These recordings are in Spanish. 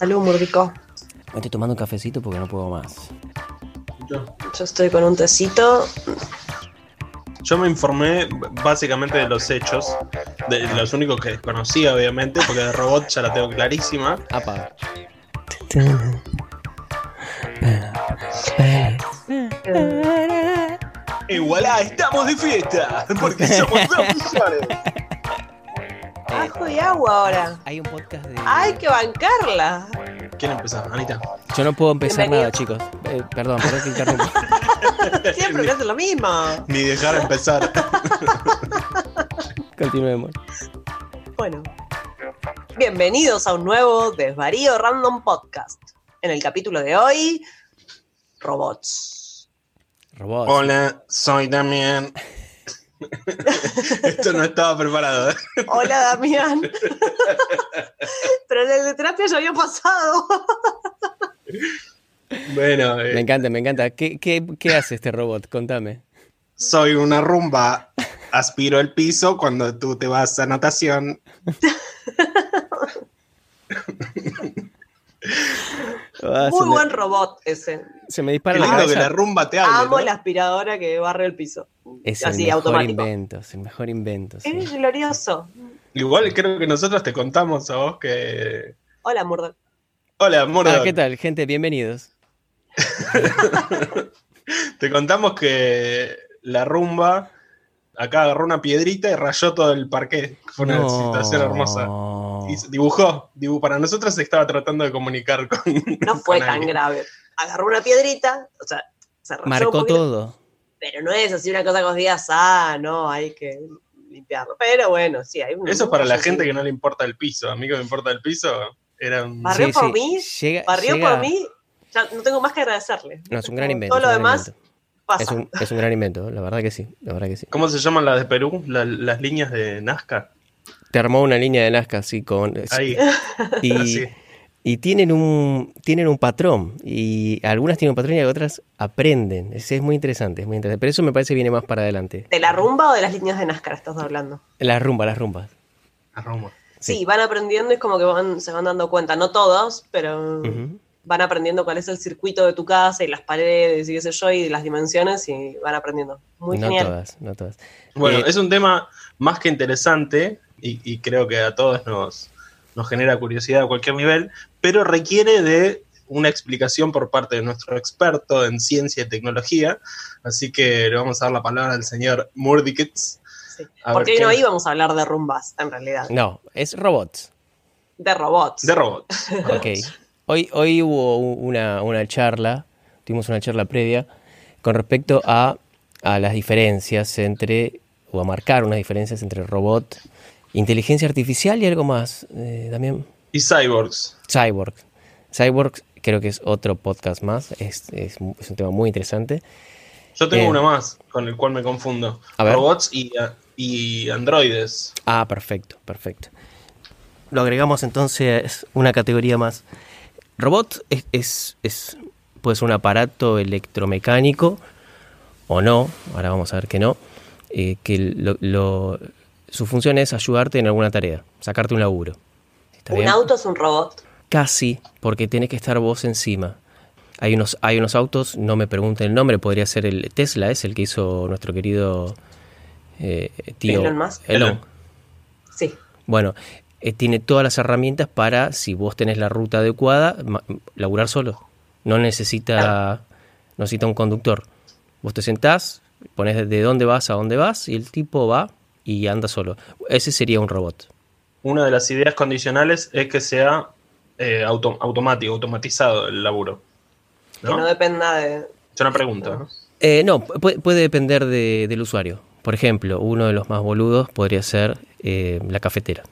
Salud, Murdico. Estoy tomando un cafecito porque no puedo más. Yo estoy con un tecito. Yo me informé básicamente de los hechos, de los únicos que desconocía, obviamente, porque de robot ya la tengo clarísima. Apa. Y voilà, estamos de fiesta, porque somos dos millones. Y agua ahora. Hay un podcast de. Hay que bancarla. ¿Quién empezó? Anita. Yo no puedo empezar Bienvenido. nada, chicos. Eh, perdón, perdón que interrumpa. Siempre me hace lo mismo. Ni dejar empezar. Continuemos. Bueno. Bienvenidos a un nuevo Desvarío Random Podcast. En el capítulo de hoy, robots. Robots. Hola, soy Damián. Esto no estaba preparado. ¿eh? Hola, Damián. Pero en el de terapia ya había pasado. Bueno, eh, Me encanta, me encanta. ¿Qué, qué, qué hace este robot? Contame. soy una rumba. Aspiro el piso cuando tú te vas a natación. Ah, Muy me, buen robot ese. se me Qué dispara la lindo que la rumba te hable. Amo ¿no? la aspiradora que barre el piso. Es el Así, mejor automático. invento, es el mejor invento. sí. Es glorioso. Igual creo que nosotros te contamos a vos que. Hola, Murdoch. Hola, Murdoch. Ah, ¿qué tal, gente? Bienvenidos. Te contamos que la rumba acá agarró una piedrita y rayó todo el parque. Fue una No. situación hermosa. Y dibujó, dibu- para nosotros se estaba tratando de comunicar con. No fue con tan alguien. grave. Agarró una piedrita, o sea, se rayó Marcó todo. Pero no es así una cosa que os digas, ah, no, hay que limpiarlo. Pero bueno, sí, hay un. Eso es para la sí, gente sí. que no le importa el piso. A mí que me importa el piso, era un. Barrió Sí, por sí. mí, Llega- barrió llega- por mí, ya no tengo más que agradecerle. No, es un gran invento. Todo lo demás invento. pasa. Es un, es un gran invento, la verdad que sí, la verdad que sí. ¿Cómo se llaman las de Perú? La- las líneas de Nazca. Te armó una línea de Nazca así con... Ahí. Y, así. Y tienen un tienen un patrón y algunas tienen un patrón y otras aprenden. Es, es muy interesante, es muy interesante. Pero eso me parece viene más para adelante. ¿De la rumba o de las líneas de NASCAR estás hablando? Las rumbas, las rumbas. La rumba. Sí, Sí. van aprendiendo y es como que van, se van dando cuenta. No todos, pero van aprendiendo cuál es el circuito de tu casa y las paredes y qué sé yo, y las dimensiones y van aprendiendo. Muy no genial. todas, no todas. Bueno, Eh, es un tema más que interesante y, y creo que a todos nos, nos genera curiosidad a cualquier nivel, pero requiere de una explicación por parte de nuestro experto en ciencia y tecnología. Así que le vamos a dar la palabra al señor Murdikits. Sí. Porque hoy qué- no íbamos a hablar de rumbas, en realidad. No, es robots. De robots. De robots. Ok. Hoy, hoy hubo una, una charla, tuvimos una charla previa con respecto a, a las diferencias entre, o a marcar unas diferencias entre robot, inteligencia artificial y algo más, eh, también Y cyborgs. Cyborg. Cyborg creo que es otro podcast más, es, es- es un tema muy interesante. Yo tengo Eh. una más con el cual me confundo. Robots y, y androides. Ah, perfecto, perfecto. Lo agregamos entonces una categoría más. Robot es, es, es, puede ser un aparato electromecánico o no, ahora vamos a ver que no, eh, que lo- lo- su función es ayudarte en alguna tarea, sacarte un laburo. ¿Está Un bien? auto es un robot. Casi, porque tenés que estar vos encima. Hay unos, hay unos autos, no me pregunten el nombre, podría ser el Tesla, es el que hizo nuestro querido eh, tío Elon Musk. Elon. Sí. Bueno, eh, tiene todas las herramientas para, si vos tenés la ruta adecuada, laburar solo. No necesita, no necesita un conductor. Vos te sentás, pones de dónde vas a dónde vas y el tipo va y anda solo. Ese sería un robot. Una de las ideas condicionales es que sea eh, auto- automático, automatizado el laburo. Que no ¿No? dependa de. Es una pregunta. ¿no? Eh, no, pu- puede depender de- del usuario. Por ejemplo, uno de los más boludos podría ser eh, la cafetera.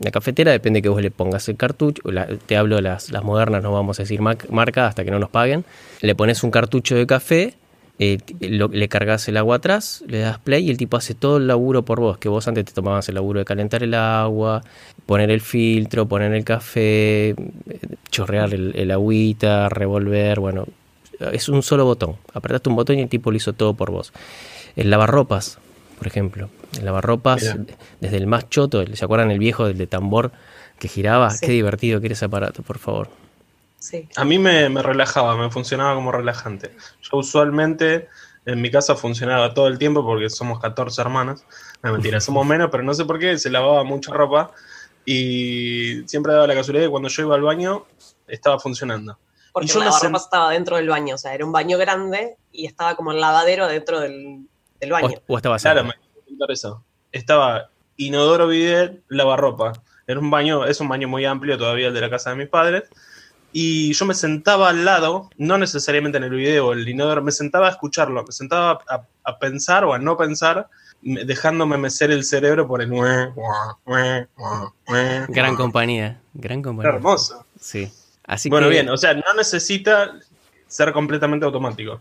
La cafetera depende que vos le pongas el cartucho. la- te hablo de las, las modernas, no vamos a decir marca hasta que no nos paguen. Le pones un cartucho de café, eh, lo- le cargas el agua atrás, le das play y el tipo hace todo el laburo por vos. Que vos antes te tomabas el laburo de calentar el agua, poner el filtro, poner el café, chorrear el, el agüita, revolver. Bueno, es un solo botón. Apretaste un botón y el tipo lo hizo todo por vos. El lavarropas, por ejemplo. El lavarropas, desde el más choto, ¿se acuerdan el viejo del de tambor que giraba. Sí. Qué divertido que era ese aparato, por favor. Sí. A mí me, me relajaba, me funcionaba como relajante. Yo usualmente en mi casa funcionaba todo el tiempo porque somos 14 hermanos. No, mentira, somos menos, pero no sé por qué, se lavaba mucha ropa y siempre daba la casualidad de que cuando yo iba al baño estaba funcionando. Porque Y yo la sent- estaba dentro del baño, o sea, era un baño grande y estaba como el lavadero dentro del, del O, baño. o estaba Claro, me contar eso. Estaba inodoro, bidet, lavarropa. Era un baño, es un baño muy amplio todavía el de la casa de mis padres. Y yo me sentaba al lado, no necesariamente en el video el inodoro, me sentaba a escucharlo, me sentaba a, a pensar o a no pensar, me- dejándome mecer el cerebro por el... Gran compañía, gran compañía. Hermoso. Sí. Así bueno, que, bien, o sea, no necesita ser completamente automático.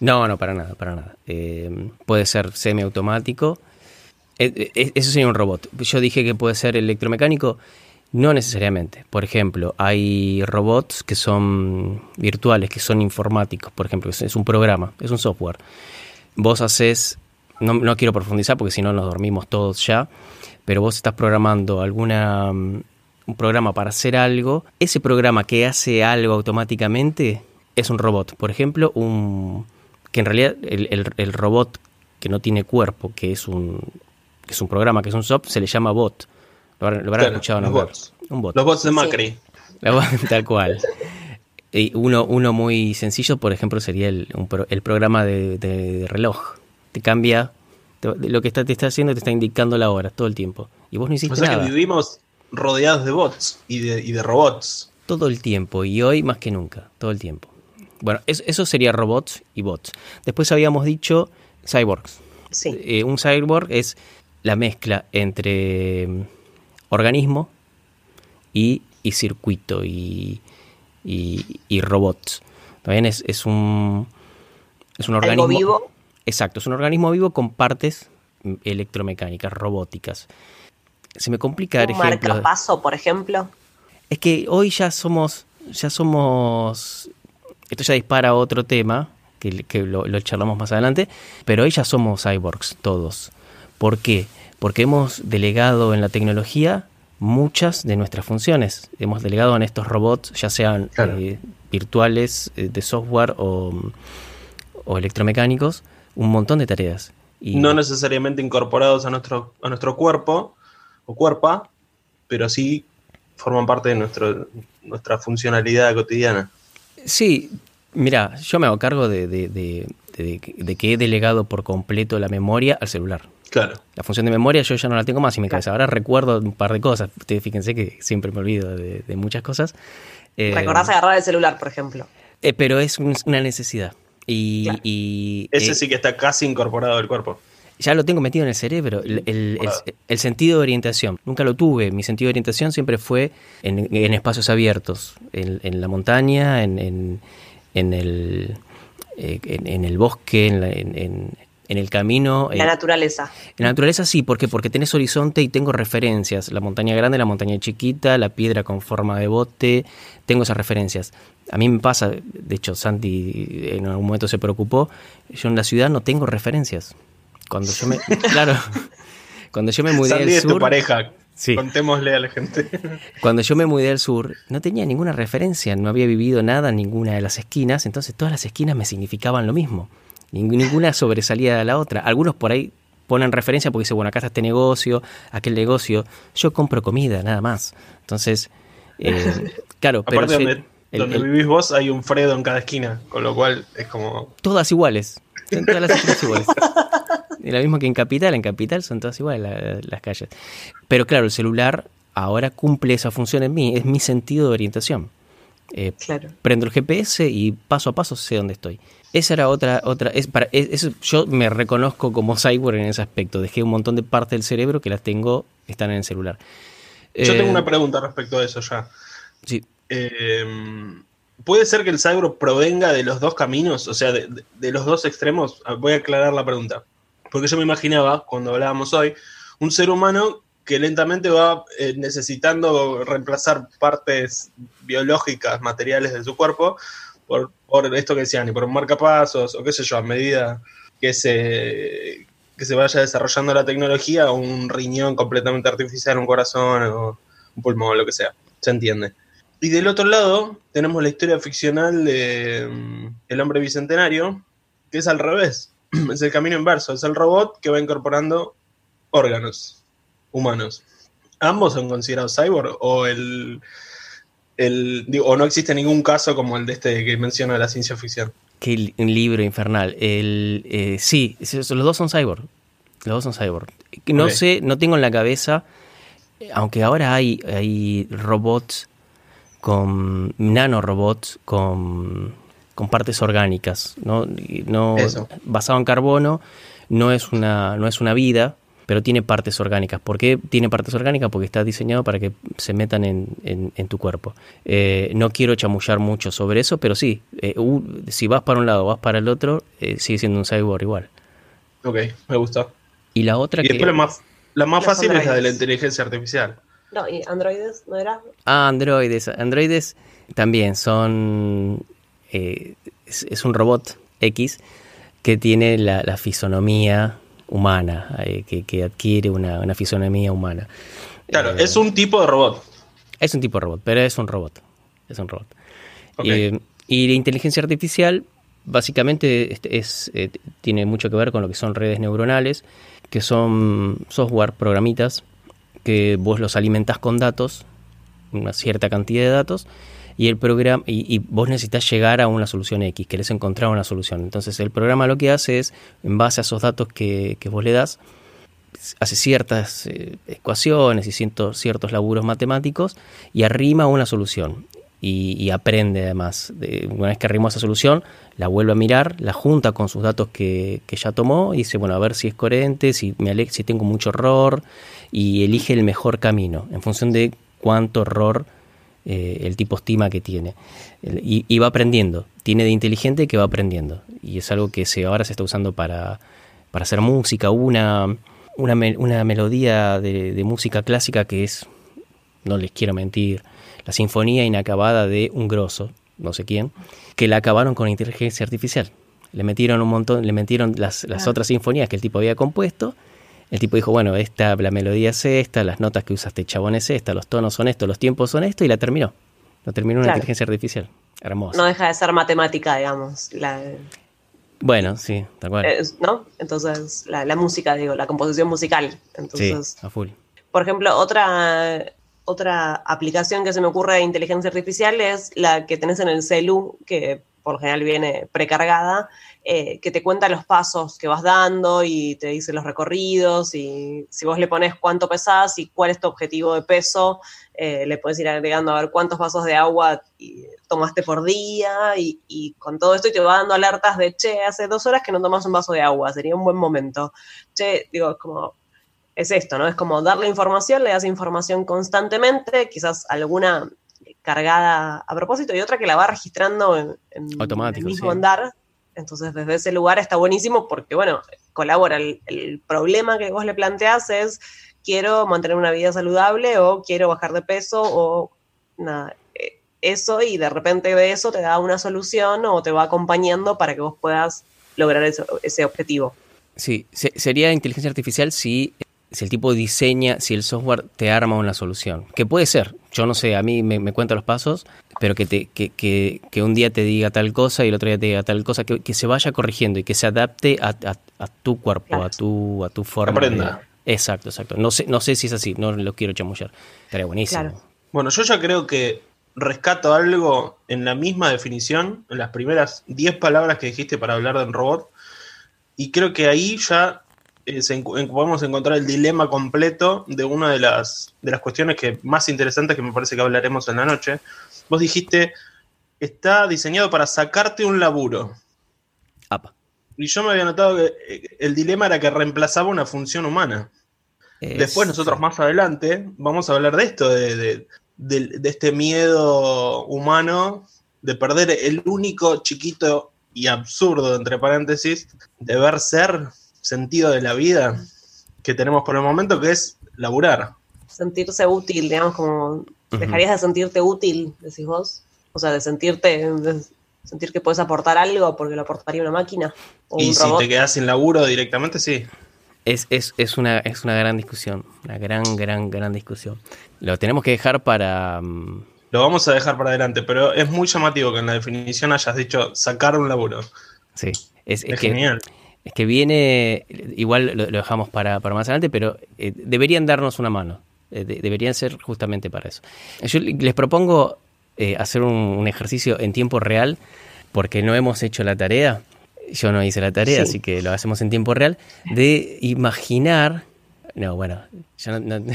No, no, para nada, para nada. Eh, puede ser semiautomático. Eh, eh, eso sería un robot. Yo dije que puede ser electromecánico. No necesariamente. Por ejemplo, hay robots que son virtuales, que son informáticos. Por ejemplo, es, un programa, es un software. Vos haces, no, no quiero profundizar porque si no nos dormimos todos ya, pero vos estás programando alguna mm, un programa para hacer algo. Ese programa que hace algo automáticamente es un robot. Por ejemplo, un que en realidad el, el- el robot que no tiene cuerpo, que es un que es un programa, que es un software, se le llama bot. Lo habrán, lo habrán Claro, escuchado los nombrar. bots. Un bot. Los bots de Macri. Tal cual. Y uno, uno muy sencillo, por ejemplo, sería el, un pro- el programa de, de- de reloj. Te cambia, te- lo que está, te está haciendo te está indicando la hora todo el tiempo. Y vos no hiciste O sea nada. que vivimos rodeados de bots y de, y de robots. Todo el tiempo, y hoy más que nunca, todo el tiempo. Bueno, es- eso sería robots y bots. Después habíamos dicho cyborgs. Sí. Eh, un cyborg es la mezcla entre organismo y, y circuito y, y, y robots. También es, es un es un organismo Algo vivo. Exacto, es un organismo vivo con partes electromecánicas, robóticas. Se me complica dar ejemplos. marcapaso, por ejemplo. Es que hoy ya somos, ya somos, esto ya dispara a otro tema, que, que lo, lo charlamos más adelante, pero hoy ya somos cyborgs todos. ¿Por qué? Porque hemos delegado en la tecnología muchas de nuestras funciones. Hemos delegado en estos robots, ya sean Claro. eh, virtuales, eh, de software o, o electromecánicos, un montón de tareas. Y no necesariamente incorporados a nuestro, a nuestro cuerpo o cuerpa, pero sí forman parte de nuestro, nuestra funcionalidad cotidiana. Sí, mira, yo me hago cargo de, de- de- de- de que he delegado por completo la memoria al celular. Claro. La función de memoria yo ya no la tengo más en mi cabeza. Ahora recuerdo un par de cosas. Ustedes fíjense que siempre me olvido de, de muchas cosas. Eh, Recordás agarrar el celular, por ejemplo. eh, pero es un- una necesidad. Y, Claro. y, Ese eh, sí que está casi incorporado al cuerpo. ya lo tengo metido en el cerebro. El, el- el- el sentido de orientación. Nunca lo tuve. Mi sentido de orientación siempre fue en, en espacios abiertos. En, en la montaña, en, en, en el, eh, en, en el bosque, en, la- en- en- en el camino. La en- naturaleza. en la naturaleza sí, ¿por qué? Porque tenés horizonte y tengo referencias. La montaña grande, la montaña chiquita, la piedra con forma de bote, tengo esas referencias. A mí me pasa, de hecho Santi en algún momento se preocupó, yo en la ciudad no tengo referencias. Cuando yo me... claro, cuando yo me mudé Sandy al es tu sur... pareja. Sí. Contémosle a la gente. Cuando yo me mudé al sur, no tenía ninguna referencia, no había vivido nada en ninguna de las esquinas, entonces todas las esquinas me significaban lo mismo. Ning- Ninguna sobresalía de la otra. Algunos por ahí ponen referencia porque dicen, bueno, acá está este negocio, aquel negocio. Yo compro comida, nada más. Entonces, eh, claro, pero Aparte, sí, donde, el- donde el- vivís vos hay un Fredo en cada esquina, con lo cual es como. todas iguales. Son todas las esquinas iguales. Y lo mismo que en Capital, en Capital son todas iguales la- las calles. Pero claro, el celular ahora cumple esa función en mí, es mi sentido de orientación. Eh, Claro. prendo el GPS y paso a paso sé dónde estoy. Esa era otra, otra, es para, es- eso- yo me reconozco como cyborg en ese aspecto. Dejé un montón de partes del cerebro que las tengo, están en el celular. Yo Eh, tengo una pregunta respecto a eso ya. sí, Eh, ¿Puede ser que el cyborg provenga de los dos caminos? O sea, de, de- de los dos extremos. Ah, Voy a aclarar la pregunta. Porque yo me imaginaba, cuando hablábamos hoy, un ser humano que lentamente va eh, necesitando reemplazar partes biológicas, materiales de su cuerpo, por, por esto que decían, y por marcapasos, o qué sé yo, a medida que se, que se vaya desarrollando la tecnología, un riñón completamente artificial, un corazón, un pulmón, lo que sea. Se entiende. Y del otro lado tenemos la historia ficcional de mm, El hombre bicentenario, que es al revés. Es el camino inverso. Es el robot que va incorporando órganos humanos. ¿Ambos son considerados cyborg o el, el digo, o no existe ningún caso como el de este que menciona la ciencia ficción? Qué libro infernal. El, eh, sí, los dos son cyborg. Los dos son cyborg. No sé, no tengo en la cabeza, aunque ahora hay, hay robots con nanorobots con, con partes orgánicas, ¿no? No Eso. basado en carbono, no es una, no es una vida, pero tiene partes orgánicas. ¿Por qué tiene partes orgánicas? Porque está diseñado para que se metan en, en- en tu cuerpo. Eh, no quiero chamullar mucho sobre eso, pero sí, eh, si vas para un lado o vas para el otro, eh, sigue siendo un cyborg igual. Ok, me gusta. Y la otra Y que... después la más, la más Los fácil es la de la inteligencia artificial. No, y androides, ¿no era? Ah, androides. Androides también son... eh, es, es un robot X que tiene la, la fisonomía humana, eh, que, que adquiere una, una fisonomía humana. Claro, Eh, es un tipo de robot. Es un tipo de robot, pero es un robot. Es un robot. Eh, y la inteligencia artificial básicamente este, es, eh, tiene mucho que ver con lo que son redes neuronales, que son software, programitas, que vos los alimentás con datos, una cierta cantidad de datos, y el programa y, vos necesitas llegar a una solución X, querés encontrar una solución. Entonces el programa lo que hace es, en base a esos datos que, que vos le das, hace ciertas eh, ecuaciones y ciertos, ciertos laburos matemáticos y arrima una solución. Y, aprende además. De, una vez que arrimó esa solución, la vuelve a mirar, la junta con sus datos que, que ya tomó y dice, bueno, a ver si es coherente, si, me ale- si tengo mucho error, y elige el mejor camino en función de cuánto error eh, el tipo estima que tiene. Y, y va aprendiendo. Tiene de inteligente que va aprendiendo. Y es algo que se, ahora se está usando para, para hacer música. Hubo una, una, una melodía de, de música clásica que es, no les quiero mentir, la sinfonía inacabada de un grosso, no sé quién, que la acabaron con inteligencia artificial. Le metieron un montón, le metieron las, las Ah. otras sinfonías que el tipo había compuesto. El tipo dijo, bueno, esta, la melodía es esta, las notas que usa este chabón es esta, los tonos son estos, los tiempos son esto, y la terminó. Lo terminó una Claro. inteligencia artificial. Hermoso. No deja de ser matemática, digamos. La, Bueno, sí, tal cual. ¿No? Entonces, la, la música, digo, la composición musical. sí, Entonces, a full. por ejemplo, otra, otra aplicación que se me ocurre de inteligencia artificial es la que tenés en el celu, que por lo general viene precargada, eh, que te cuenta los pasos que vas dando y te dice los recorridos y si vos le pones cuánto pesás y cuál es tu objetivo de peso, eh, le puedes ir agregando a ver cuántos vasos de agua y- tomaste por día y, y con todo esto te va dando alertas de, che, hace dos horas que no tomas un vaso de agua, sería un buen momento. Che, digo, es como, es esto, ¿no? Es como darle información, le das información constantemente, quizás alguna cargada a propósito y otra que la va registrando en, en Automático, el mismo sí. andar. Entonces, desde ese lugar está buenísimo porque, bueno, colabora. El, problema que vos le planteás es quiero mantener una vida saludable o quiero bajar de peso o nada, eh, eso y de repente de eso te da una solución o te va acompañando para que vos puedas lograr ese objetivo. Sí, se- sería inteligencia artificial si, si el tipo diseña, si el software te arma una solución. Que puede ser, yo no sé, a mí me, me cuenta los pasos, pero que, te, que, que, que un día te diga tal cosa y el otro día te diga tal cosa, que, que se vaya corrigiendo y que se adapte a, a- a tu cuerpo, Claro. a tu, a tu forma. Aprenda. de- Exacto, exacto. No sé, no sé si es así, no lo quiero chamullar. Estaría buenísimo. Claro. Bueno, yo ya creo que rescato algo en la misma definición, en las primeras 10 palabras que dijiste para hablar de un robot, y creo que ahí ya eh, se podemos encontrar el dilema completo de una de las, de las cuestiones que más interesantes que me parece que hablaremos en la noche. Vos dijiste, está diseñado para sacarte un laburo. Apa. Y yo me había notado que eh, el dilema era que reemplazaba una función humana. Es- Después nosotros más adelante vamos a hablar de esto, de, de- de- de este miedo humano de perder el único chiquito y absurdo, entre paréntesis, deber ser sentido de la vida que tenemos por el momento, que es laburar. Sentirse útil, digamos, como dejarías de sentirte útil, decís vos. O sea, de sentirte, de sentir que puedes aportar algo porque lo aportaría una máquina o y un si robot. te quedas sin laburo directamente, sí. Es, es, es, una, es una gran discusión, una gran, gran, gran discusión. Lo tenemos que dejar para... mm, Lo vamos a dejar para adelante, pero es muy llamativo que en la definición hayas dicho sacar un laburo. sí, es, es Es, que, genial. Es que viene, igual lo, lo dejamos para, para más adelante, pero eh, deberían darnos una mano. Eh, de- deberían ser justamente para eso. Yo les propongo eh, hacer un, un ejercicio en tiempo real, porque no hemos hecho la tarea. Yo no hice la tarea, Sí. así que lo hacemos en tiempo real, de imaginar... No, bueno, yo no- no-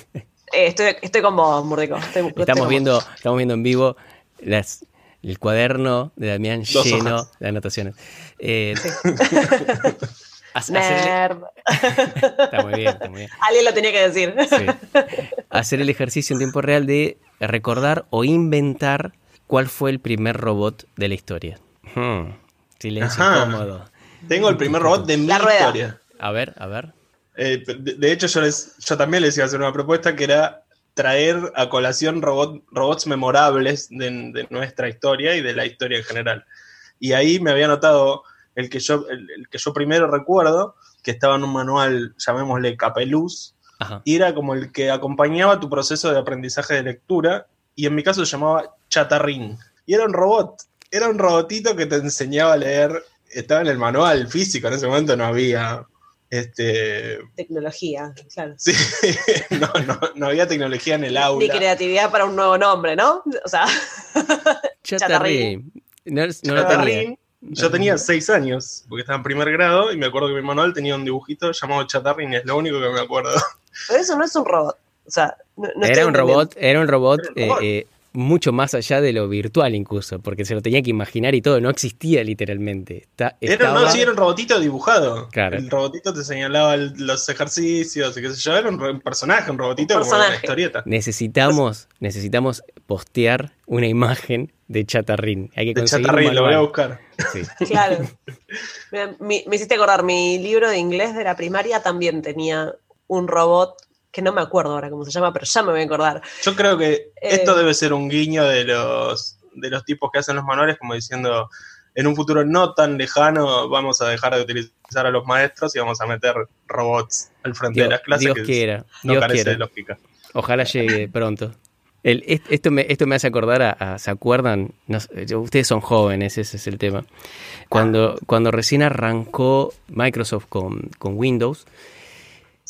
estoy, estoy con vos. Estoy- estoy Estamos con viendo, vos. estamos viendo en vivo las, el cuaderno de Damián Dos lleno hojas. de anotaciones. Eh, hace- hacer- Nerd. está muy bien, está muy bien. Alguien lo tenía que decir. Sí. Hacer el ejercicio en tiempo real de recordar o inventar cuál fue el primer robot de la historia. Hmm, Silencio Ajá. Tengo el primer robot de mi La rueda. historia. A ver, a ver. Eh, de, de hecho, yo, les, yo también les iba a hacer una propuesta que era traer a colación robot, robots memorables de, de nuestra historia y de la historia en general. Y ahí me había notado el que yo, el, el que yo primero recuerdo, que estaba en un manual, llamémosle Capeluz, Ajá. y era como el que acompañaba tu proceso de aprendizaje de lectura, y en mi caso se llamaba Chatarrín. Y era un robot, era un robotito que te enseñaba a leer, estaba en el manual físico, en ese momento no había este, Tecnología, claro. Sí, no, no, no había tecnología en el Ni aula. creatividad para un nuevo nombre, ¿no? O sea, Chatarrín. No, no lo tenía. Chatarrín. Yo tenía seis años, porque estaba en primer grado, y me acuerdo que mi manual tenía un dibujito llamado Chatarrín, es lo único que me acuerdo. pero eso no es un robot. O sea, no, no estoy Era un robot, era un robot, Era un eh, eh, mucho más allá de lo virtual incluso, porque se lo tenía que imaginar y todo, no existía literalmente. Está- Era, no, sí, era un robotito dibujado. Claro. El robotito te señalaba el- los ejercicios y qué sé yo. Era un, personaje, un robotito Un como una historieta. Necesitamos, necesitamos postear una imagen de Chatarrín. Hay que De conseguir Chatarrín, lo voy a buscar. Sí. Claro. Mi- me hiciste acordar, mi libro de inglés de la primaria también tenía un robot que no me acuerdo ahora cómo se llama, pero ya me voy a acordar. Yo creo que Eh. esto debe ser un guiño de los, de los tipos que hacen los manuales, como diciendo, en un futuro no tan lejano vamos a dejar de utilizar a los maestros y vamos a meter robots al frente Dios, de las clases. Dios que quiera, no Dios carece quiera. de lógica. Ojalá llegue pronto. El- esto, me, esto me hace acordar a, a- ¿se acuerdan? No ustedes son jóvenes, ese es el tema. Cuando, cuando recién arrancó Microsoft con, con Windows,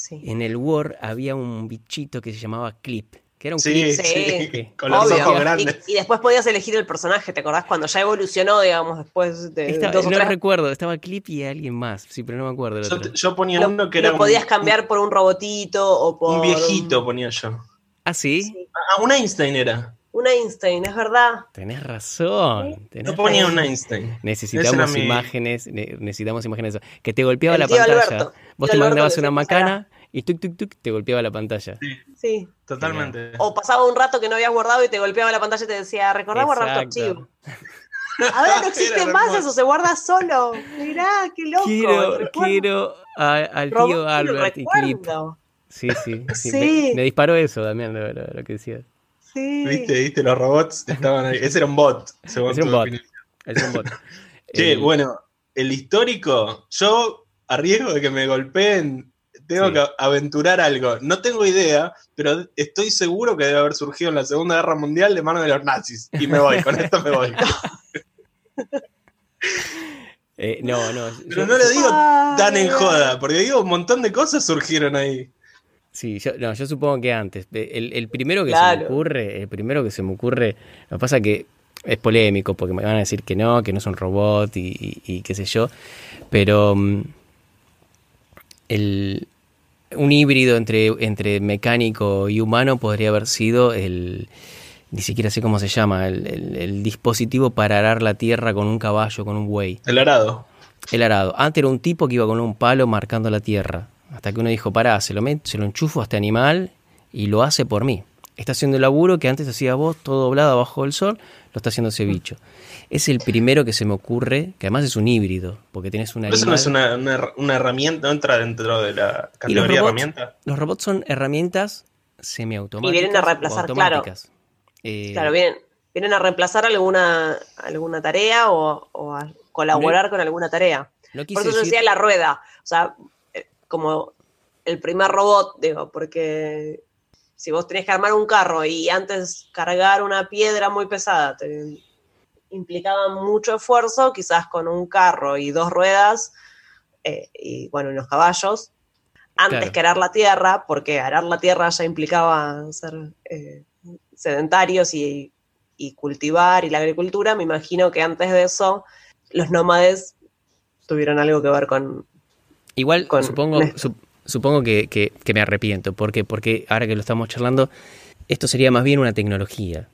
Sí. en el Word había un bichito que se llamaba Clip, que era un Sí, clip. sí, Sí. con los Obvio. ojos Y, grandes. y después podías elegir el personaje, ¿te acordás? Cuando ya evolucionó, digamos, después de Estaba- dos o no tres recuerdo, estaba Clip y alguien más, sí, pero no me acuerdo Yo, yo ponía lo, uno que lo era un- podías cambiar por un robotito o por un, viejito, ponía yo. Ah, ¿sí? Sí. Ah, un Einstein era. Un Einstein, es verdad. Tenés razón. tenés Yo ponía razón. un Einstein. Necesitamos mi- imágenes, ne- necesitamos imágenes. Que te golpeaba El la tío pantalla. Alberto. Vos Tío te mandabas Alberto una le decía, macana y tuk tuk tuk te golpeaba la pantalla. Sí. Totalmente. O pasaba un rato que no habías guardado y te golpeaba la pantalla y te decía, recordá guardar tu archivo. Ahora no existe Era más hermoso. eso, se guarda solo. Mirá, qué loco. Quiero, quiero a- al tío Albert y Clip. Sí, sí. sí. Sí. Me, me disparó eso, Damián, lo, lo- lo que decías. Sí. ¿Viste? ¿Viste? Los robots estaban ahí. Ese era un bot, según Ese un tu bot. definición. Es un bot. Che, El- bueno, el histórico, yo a riesgo de que me golpeen, tengo Sí. que aventurar algo. No tengo idea, pero estoy seguro que debe haber surgido en la Segunda Guerra Mundial de mano de los nazis. Y me voy, con esto me voy. eh, no, no. Pero yo- no lo digo tan en joda, porque digo, un montón de cosas surgieron ahí. Sí, yo, no, yo supongo que antes. El, el primero que se me ocurre, el primero que se me ocurre, lo que pasa que es polémico porque me van a decir que no, que no es un robot y, y- y qué sé yo, pero mm, el, un híbrido entre, entre mecánico y humano podría haber sido el, ni siquiera sé cómo se llama, el, el- el dispositivo para arar la tierra con un caballo, con un buey. El arado. El arado. Antes era un tipo que iba con un palo marcando la tierra. Hasta que uno dijo, pará, se lo, met- se lo enchufo a este animal y lo hace por mí. Está haciendo el laburo que antes hacía vos, todo doblado abajo del sol, lo está haciendo ese bicho. Es el primero que se me ocurre, que además es un híbrido, porque tenés un Pero eso no es una, una- una herramienta, no entra dentro de la Y los categoría de robots, herramienta. los robots son herramientas semiautomáticas. Y vienen a reemplazar, claro. Eh, Claro, vienen, vienen a reemplazar alguna, alguna tarea o, o a colaborar con alguna tarea. no Por eso yo decir- decía la rueda. O sea, como el primer robot, digo, porque si vos tenés que armar un carro y antes cargar una piedra muy pesada te implicaba mucho esfuerzo, quizás con un carro y dos ruedas eh, y bueno, unos caballos, antes Claro. que arar la tierra, porque arar la tierra ya implicaba ser eh, sedentarios y, y cultivar y la agricultura, me imagino que antes de eso los nómades tuvieron algo que ver con... Igual con supongo, supongo que, que- que me arrepiento. ¿Por qué? Porque ahora que lo estamos charlando, esto sería más bien una tecnología.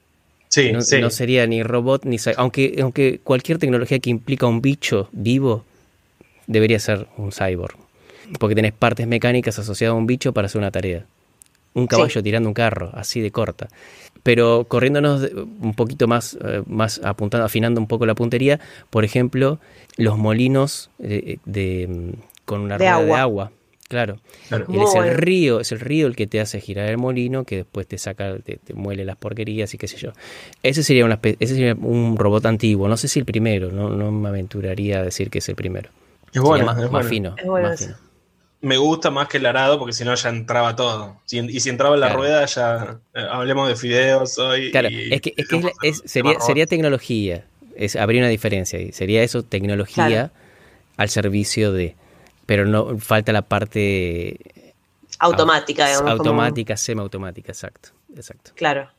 Sí, no, sí. no sería ni robot ni aunque aunque cualquier tecnología que implica un bicho vivo debería ser un cyborg porque tenés partes mecánicas asociadas a un bicho para hacer una tarea un caballo tirando un carro así de corta pero corriéndonos un poquito más eh, más apuntando afinando un poco la puntería por ejemplo los molinos eh, de, mm, con una De rueda de agua. claro Claro. él es el río, es el río el que te hace girar el molino, que después te saca, te, te muele las porquerías y qué sé yo. Ese sería, una, ese sería un robot antiguo, no sé si el primero, no, no me aventuraría a decir que es el primero. Es bueno, más, es más bueno. fino. Es bueno más fino. Me gusta más que el arado porque si no ya entraba todo. Si- y si entraba en la Claro. rueda ya eh, hablemos de fideos hoy. Claro, y- es que, es que es la- dejemos el es- sería, tecnología, es, habría una diferencia ahí, sería eso, tecnología Claro. al servicio de, pero no falta la parte Automática, digamos. como- automática, semiautomática, exacto, exacto. claro.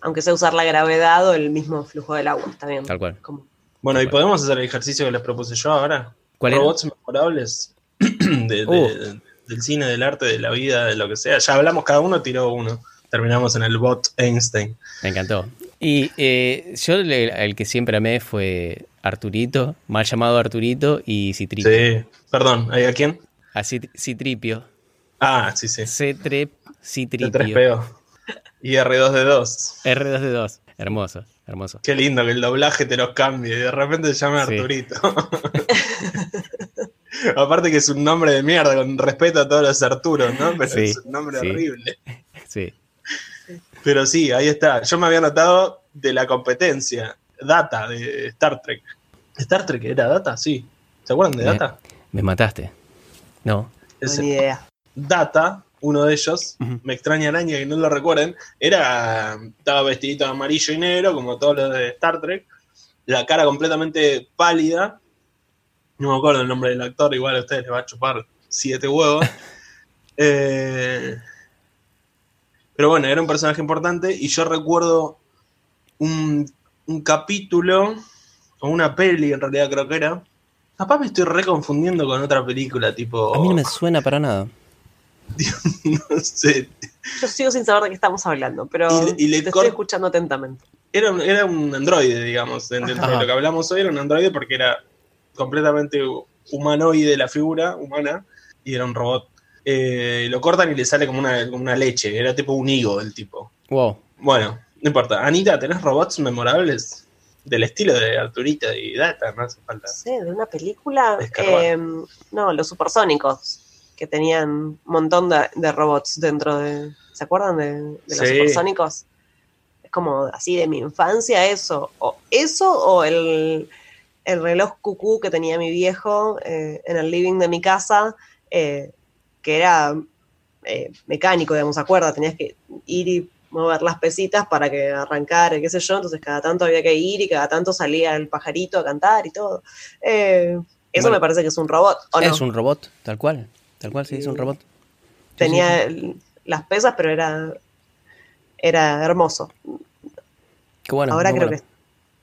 Aunque sea usar la gravedad o el mismo flujo del agua, está bien. Tal cual. Como- Bueno, y podemos hacer el ejercicio que les propuse yo ahora. ¿Cuál era? Robots memorables de- de- Uh. del cine, del arte, de la vida, de lo que sea. Ya hablamos, cada uno tiró uno. Terminamos en el bot Einstein. Me encantó. Y eh, yo el, el que siempre amé fue Arturito, mal llamado Arturito y Citripio. Sí. Perdón, ¿hay a quién? Así Citripio. Ah, sí, sí. C3 Citripio. C3PO. Y R2D2. R2D2. Hermoso, hermoso. Qué lindo que el doblaje te los cambie y de repente se llame Sí. Arturito. Aparte que es un nombre de mierda, con respeto a todos los Arturos, ¿no? Pero Sí, es un nombre sí. horrible. Sí. Pero sí, ahí está. Yo me había notado de la competencia, Data, de Star Trek. ¿Star Trek era Data? Sí. ¿Se acuerdan de Data? Me mataste. No. Idea. Data, uno de ellos, me extraña araña que no lo recuerden, era, estaba vestidito de amarillo y negro, como todos los de Star Trek, la cara completamente pálida, no me acuerdo el nombre del actor, igual a ustedes les va a chupar siete huevos. Eh, pero bueno, era un personaje importante y yo recuerdo un, un capítulo, o una peli en realidad creo que era, capaz me estoy reconfundiendo con otra película, tipo... A mí no me suena para nada. no sé, Yo sigo sin saber de qué estamos hablando, pero Y le- y le te cor- estoy escuchando atentamente. era un, era un androide, digamos. Dentro de lo que hablamos hoy era un androide porque era completamente humanoide la figura humana y era un robot. Eh, lo cortan y le sale como una, como una leche. Era tipo un higo el tipo. Wow. Bueno, no importa. Anita, ¿tenés robots memorables? Del estilo de Arturita y Data, no hace falta. Sé, de una película. Eh, no, los supersónicos, que tenían un montón de, de robots dentro de. ¿Se acuerdan de, de los Sí. supersónicos? Es como así de mi infancia, eso. O eso o el, el reloj cucú que tenía mi viejo eh, en el living de mi casa, eh, que era eh, mecánico, digamos, ¿se acuerda? Tenías que ir y mover las pesitas para que arrancara, qué sé yo, entonces cada tanto había que ir y cada tanto salía el pajarito a cantar y todo. Eh, eso Bueno. me parece que es un robot, ¿o no? Es un robot, tal cual. Tal cual se dice un robot. Sí, Tenía sí, sí. las pesas, pero era, era hermoso. Qué bueno. Ahora creo bueno. que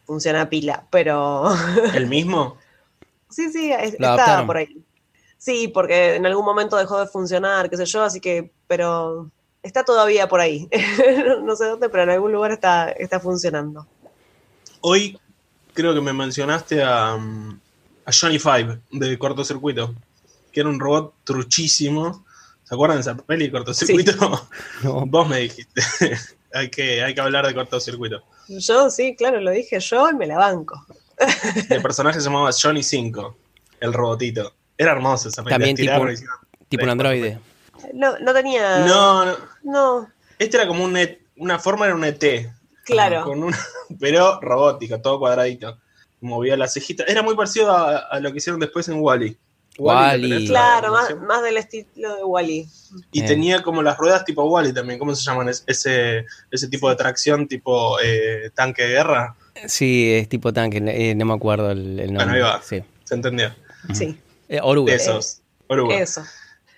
funciona a pila, pero ¿El mismo? sí, sí, es- adaptaron. por ahí. Sí, porque en algún momento dejó de funcionar, qué sé yo, así que, pero está todavía por ahí. no sé dónde, pero en algún lugar está, está funcionando. Hoy creo que me mencionaste a, a Johnny Five de Cortocircuito, que era un robot truchísimo. ¿Se acuerdan de esa peli, Cortocircuito? No. Vos me dijiste. hay, que, hay que hablar de Cortocircuito. Yo sí, claro, lo dije yo y me la banco. El personaje se llamaba Johnny 5, el robotito. Era hermoso esa peli. También tipo- hicieron- Tipo un androide. No, no tenía. No, no. No, Este era como un E- una forma era un ET. claro. Con una, pero robótico, todo cuadradito. Movía las cejitas. Era muy parecido a, a lo que hicieron después en Wally. Wall-E. Claro, más, más del estilo de Wally. Y Eh. tenía como las ruedas tipo Wally también. ¿Cómo se llaman? Es- Ese, ese tipo de tracción tipo eh, tanque de guerra. Sí, es tipo tanque, eh, no me acuerdo el, el nombre. Bueno, ahí va. Sí. ¿Se entendió? Sí, Eh, oruga. Esos. Oruga. eso.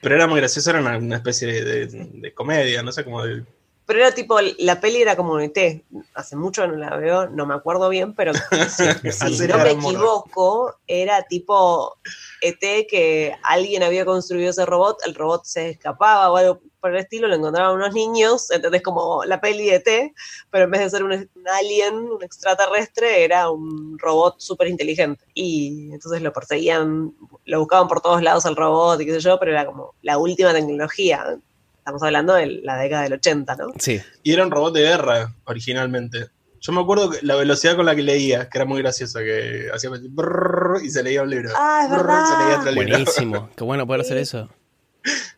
Pero era muy gracioso, era una, una especie de, de- de comedia, no sé cómo. de- Pero era tipo, la peli era como un ET. Hace mucho no la veo, no me acuerdo bien, pero si, no me equivoco, era tipo ET que alguien había construido ese robot, el robot se escapaba o algo por el estilo, lo encontraban unos niños, entonces como la peli de ET, pero en vez de ser un, un alien, un extraterrestre, era un robot súper inteligente. Y entonces lo perseguían, lo buscaban por todos lados al robot y qué sé yo, pero era como la última tecnología. Estamos hablando de la década del 80, ¿no? Sí. Y era un robot de guerra originalmente. Yo me acuerdo que la velocidad con la que leía, que era muy graciosa, que hacía brrrr y se leía un libro. Ah, es verdad. se leía otro libro. Buenísimo. Qué bueno poder hacer eso.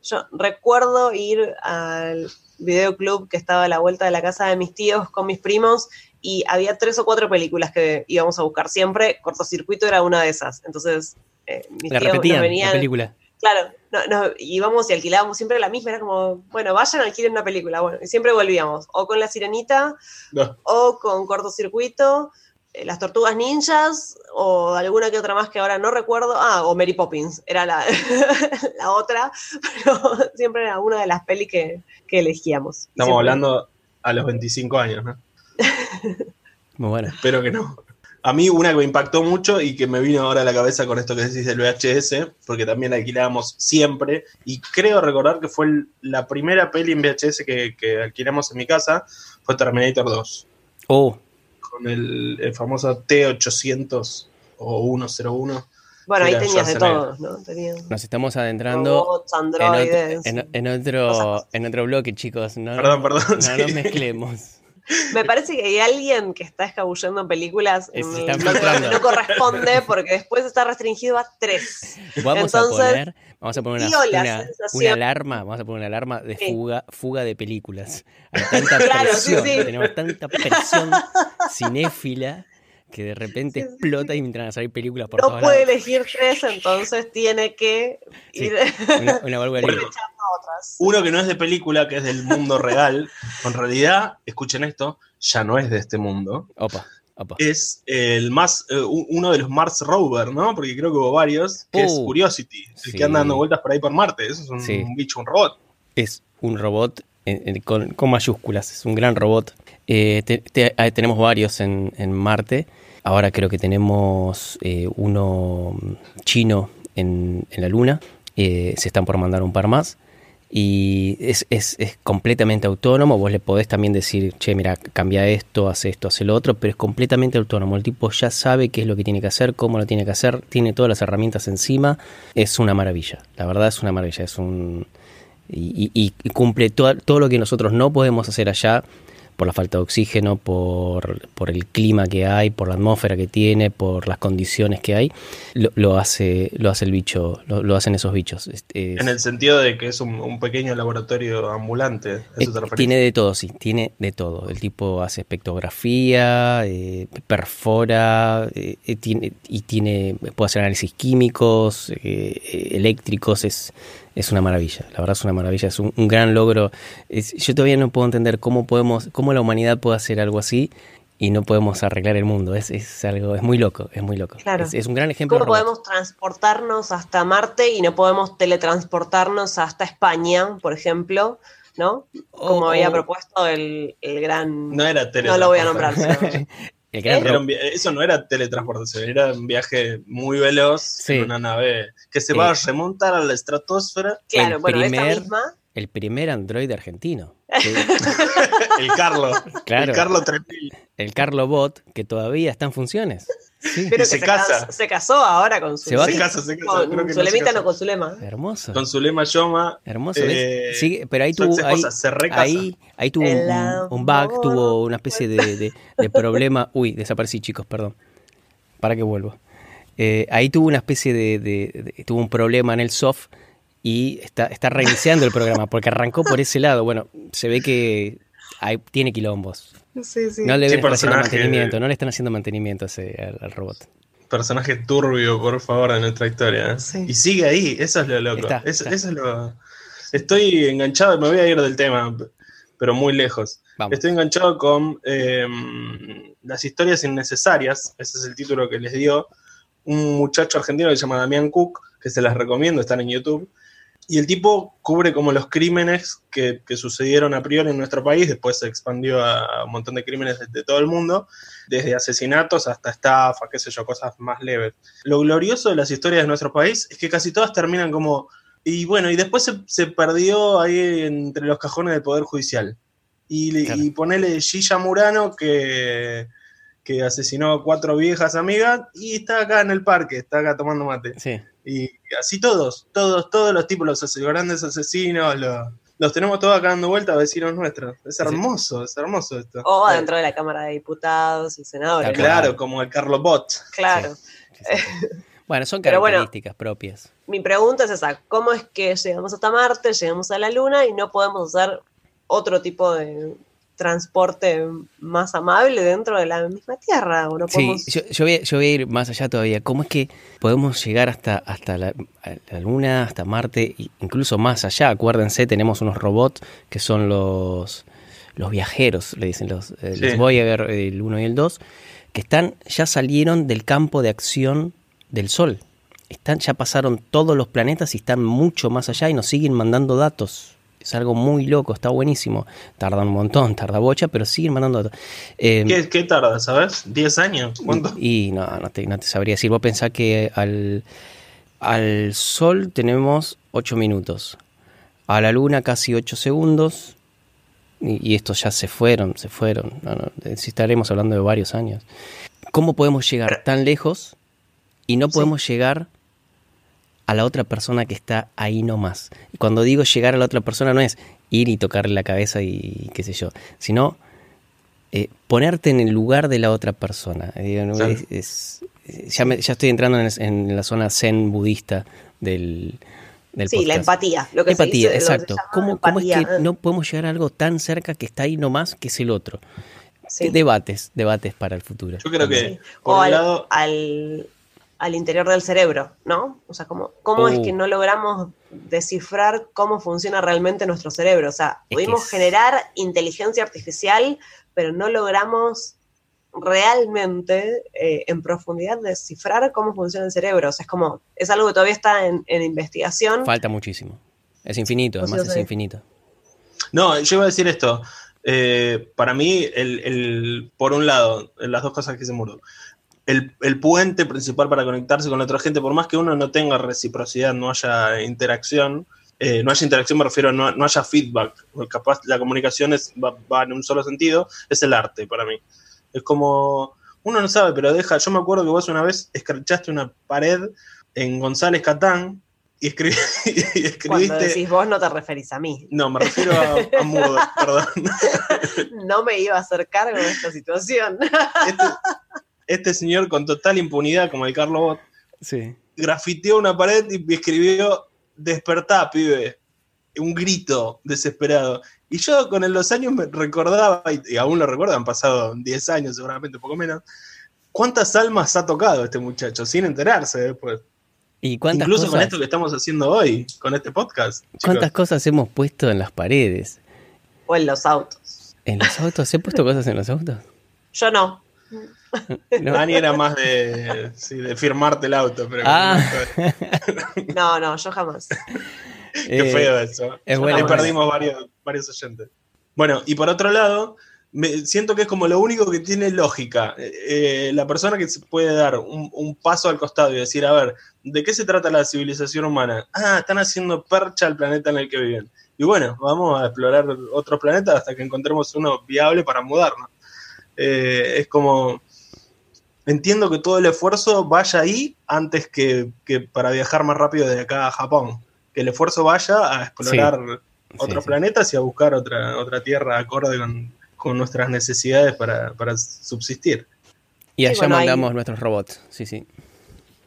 Yo recuerdo ir al videoclub que estaba a la vuelta de la casa de mis tíos con mis primos y había tres o cuatro películas que íbamos a buscar siempre. Cortocircuito era una de esas. Entonces, eh, mis La tíos repetían, la venían. película. Claro, no, no, íbamos y alquilábamos siempre la misma. Era como, bueno, vayan, alquilen una película. Bueno, y siempre volvíamos. O con La Sirenita, No, o con cortocircuito, eh, las tortugas ninjas, o alguna que otra más que ahora no recuerdo. Ah, o Mary Poppins, era la, la otra, pero siempre era una de las pelis que, que elegíamos. estamos Siempre- hablando a los 25 años, ¿no? Muy bueno. Espero que no. A mí una que me impactó mucho y que me vino ahora a la cabeza con esto que decís del VHS, porque también la alquilábamos siempre, y creo recordar que fue el- la primera peli en VHS que, que alquilamos en mi casa, fue Terminator 2, Oh, con el, el famoso T800 o 101. Bueno, ahí tenías de todos, ¿no? Tenías nos estamos adentrando robots, en otro, en, en otro, en otro bloque, chicos. No, Perdón, perdón, No sí. nos mezclemos. Me parece que hay alguien que está escabullendo en películas filtrando. donde no corresponde porque después está restringido a tres. Vamos a Entonces, poner, vamos a poner una, una- alarma, vamos a poner una alarma de Sí. fuga, fuga de películas. Hay tanta Claro, sí, presión, sí. tenemos tanta presión cinéfila que de repente Sí, sí, explota y entran a salir películas por No todos puede lados. elegir tres, entonces tiene que Sí. ir Una, una válvula Bueno, otras. Uno que no es de película, que es del mundo real, en realidad, escuchen esto, ya no es de este mundo. Opa, opa. Es el más, eh, uno de los Mars Rover, ¿no? Porque creo que hubo varios, que es Uh, Curiosity, el sí. que anda dando vueltas por ahí por Marte. Eso es un, Sí. un bicho, un robot. Es un robot en- en- con, con mayúsculas, es un gran robot. Eh, te- te- tenemos varios en, en Marte. Ahora creo que tenemos eh, uno mm, chino en, la Luna. Eh, se están por mandar un par más. Y es, completamente autónomo. Vos le podés también decir, che, mira, cambia esto, hace esto, hace lo otro, pero es completamente autónomo. El tipo ya sabe qué es lo que tiene que hacer, cómo lo tiene que hacer, tiene todas las herramientas encima. Es una maravilla. La verdad es una maravilla. Es un, y, y- cumple todo lo que nosotros no podemos hacer allá por la falta de oxígeno, por, por el clima que hay, por la atmósfera que tiene, por las condiciones que hay, lo, lo hace, lo hace el bicho, lo, lo hacen esos bichos. Es- es- En el sentido de que es un, un pequeño laboratorio ambulante. ¿a es- ¿Eso te tiene de todo, sí, tiene de todo. El tipo hace espectrografía, eh, perfora, eh, eh, tiene, y tiene, puede hacer análisis químicos, eh, eléctricos, es, es una maravilla. La verdad es una maravilla, es un, un gran logro. Es- yo todavía no puedo entender cómo podemos, cómo la humanidad puede hacer algo así y no podemos arreglar el mundo. Es, es algo, es muy loco, es muy loco. Claro. Es, es un gran ejemplo. ¿Cómo podemos transportarnos hasta Marte y no podemos teletransportarnos hasta España, por ejemplo? ¿No? Como había propuesto el, el gran... No era No lo voy a nombrar. El gran Era un eso no era teletransportación, era un viaje muy veloz Sí. en una nave que se va Eh. a remontar a la estratosfera. Claro, El bueno, primer- esta misma... el primer androide argentino. El Carlo. Claro. El Carlo 3000. El Carlobot, que todavía está en funciones. Sí, Pero que se se, casa. cas- se casó ahora con su... Se va Se casa, se casa. Con creo que su no no con su lema. hermoso. Con Zulema Yoma. Hermoso, eh. Sí, pero ahí tuvo, ahí, exesposa, se recasa. ahí, ahí tuvo un, un bug, tuvo una especie de, de- de problema. Uy, desaparecí, chicos, perdón. Para que vuelvo. Eh, ahí tuvo una especie de, de- de- Tuvo un problema en el soft y está, está reiniciando el programa porque arrancó por ese lado. Bueno, se ve que hay- tiene quilombos. Sí, sí. No le Sí, están haciendo mantenimiento, no le están haciendo mantenimiento a ese- al, al robot. personaje turbio, por favor, de nuestra historia. Y sigue ahí, eso es lo loco. eso, es lo. Estoy enganchado, me voy a ir del tema, pero muy lejos. Estoy enganchado con em, las historias innecesarias, ese es el título que les dio un muchacho argentino que se llama Damián Cook, que se las recomiendo, están en YouTube. Y el tipo cubre como los crímenes que, sucedieron a priori en nuestro país, después se expandió a un montón de crímenes de, todo el mundo, desde asesinatos hasta estafa, qué sé yo, cosas más leves. Lo glorioso de las historias de nuestro país es que casi todas terminan como... Y bueno, y después se, perdió ahí entre los cajones del Poder Judicial. Y, y ponele Gilla Murano que que asesinó a cuatro viejas amigas y está acá en el parque, está acá tomando mate. Sí. Y así todos, todos, todos los tipos, los grandes asesinos, los, tenemos todos acá dando vueltas a vecinos nuestros. Es hermoso, es hermoso esto. O adentro de la Cámara de Diputados y senadores. Claro, como el Carlos Bot. Claro. Bueno, son características propias. Mi pregunta es esa, ¿cómo es que llegamos hasta Marte, llegamos a la Luna y no podemos hacer otro tipo de, transporte más amable dentro de la misma Tierra. Sí, yo, voy, a ir más allá todavía. ¿Cómo es que podemos llegar hasta, hasta la, Luna, hasta Marte, incluso más allá? Acuérdense, tenemos unos robots que son los, los viajeros, le dicen los, eh, los Voyager, el 1 y el 2, que están, ya salieron del campo de acción del Sol. Están, ya pasaron todos los planetas y están mucho más allá y nos siguen mandando datos es algo muy loco, está buenísimo. Tarda un montón, tarda bocha, pero siguen mandando datos. Em, ¿Qué, tarda, sabes? ¿10 años? ¿Cuánto? Y, no, no te, sabría decir. Vos pensás que al, al Sol tenemos 8 minutos. A la Luna casi 8 segundos. Y, estos ya se fueron, se fueron. No, no, estaremos hablando de varios años. ¿Cómo podemos llegar tan lejos y no podemos llegar a la otra persona que está ahí nomás. Y cuando digo llegar a la otra persona no es ir y tocarle la cabeza y qué sé yo, sino eh, ponerte en el lugar de la otra persona. ya, estoy entrando en, la zona zen budista del, del Sí, la empatía. Lo que empatía, exacto. ¿Cómo, es que no podemos llegar a algo tan cerca que está ahí nomás que es el otro? Debates, debates para el futuro. Yo creo que, por un lado... al al interior del cerebro, ¿no? O sea, ¿cómo, cómo es que uh. no logramos descifrar cómo funciona realmente nuestro cerebro? O sea, pudimos generar inteligencia artificial, pero no logramos realmente eh, en profundidad descifrar cómo funciona el cerebro. O sea, es como, es algo que todavía está en, investigación. Falta muchísimo. Es infinito, además es infinito. No, yo iba a decir esto. Eh, para mí, el, por un lado, las dos cosas que se murdo el, puente principal para conectarse con otra gente, por más que uno no tenga reciprocidad, no haya interacción, eh, no haya interacción me refiero a no, no haya feedback, capaz la comunicación es, va, en un solo sentido, es el arte para mí. Es como, uno no sabe, pero deja, yo me acuerdo que vos una vez escrachaste una pared en González Catán y, escribí, escribiste... Cuando decís vos no te referís a mí. No, me refiero a, a perdón. no me iba a hacer cargo de esta situación. Este, este señor con total impunidad, como el Carlos Bot, sí. grafiteó una pared y escribió, despertá, pibe. Un grito desesperado. Y yo con los años me recordaba, y, aún lo recuerdo, han pasado 10 años seguramente, un poco menos, cuántas almas ha tocado este muchacho sin enterarse después. ¿Y Incluso con esto que estamos haciendo hoy, con este podcast. ¿Cuántas cosas hemos puesto en las paredes? O en los autos. ¿En los autos? ¿Se han puesto cosas en los autos? Yo no. No. Dani era más de, de firmarte el auto, pero ah. no, no, yo jamás. Qué eh, feo eso. Es bueno, perdimos varios, varios oyentes. Bueno, y por otro lado, me, siento que es como lo único que tiene lógica. Eh, eh, la persona que se puede dar un, un, paso al costado y decir, a ver, ¿de qué se trata la civilización humana? Ah, están haciendo percha al planeta en el que viven. Y bueno, vamos a explorar otros planetas hasta que encontremos uno viable para mudarnos. Es como entiendo que todo el esfuerzo vaya ahí antes que, para viajar más rápido de acá a Japón. Que el esfuerzo vaya a explorar otros planetas y a buscar otra, otra tierra acorde con, nuestras necesidades para, subsistir. Y allá mandamos nuestros robots, sí, sí.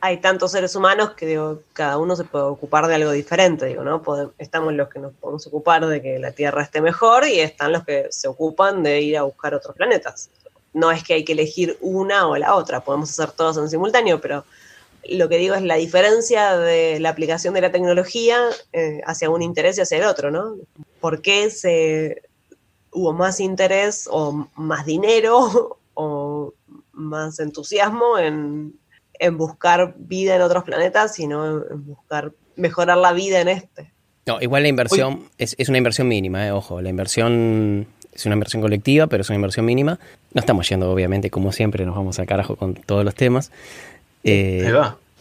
Hay tantos seres humanos que digo, cada uno se puede ocupar de algo diferente, digo, ¿no? estamos los que nos podemos ocupar de que la Tierra esté mejor y están los que se ocupan de ir a buscar otros planetas no es que hay que elegir una o la otra, podemos hacer todos en simultáneo, pero lo que digo es la diferencia de la aplicación de la tecnología eh, hacia un interés y hacia el otro, ¿no? ¿Por qué hubo más interés o más dinero o más entusiasmo en, buscar vida en otros planetas y no en buscar mejorar la vida en este? No, igual la inversión es, es, una inversión mínima, eh, ojo, la inversión es una inversión colectiva, pero es una inversión mínima. No estamos yendo, obviamente, como siempre, nos vamos al carajo con todos los temas. Eh,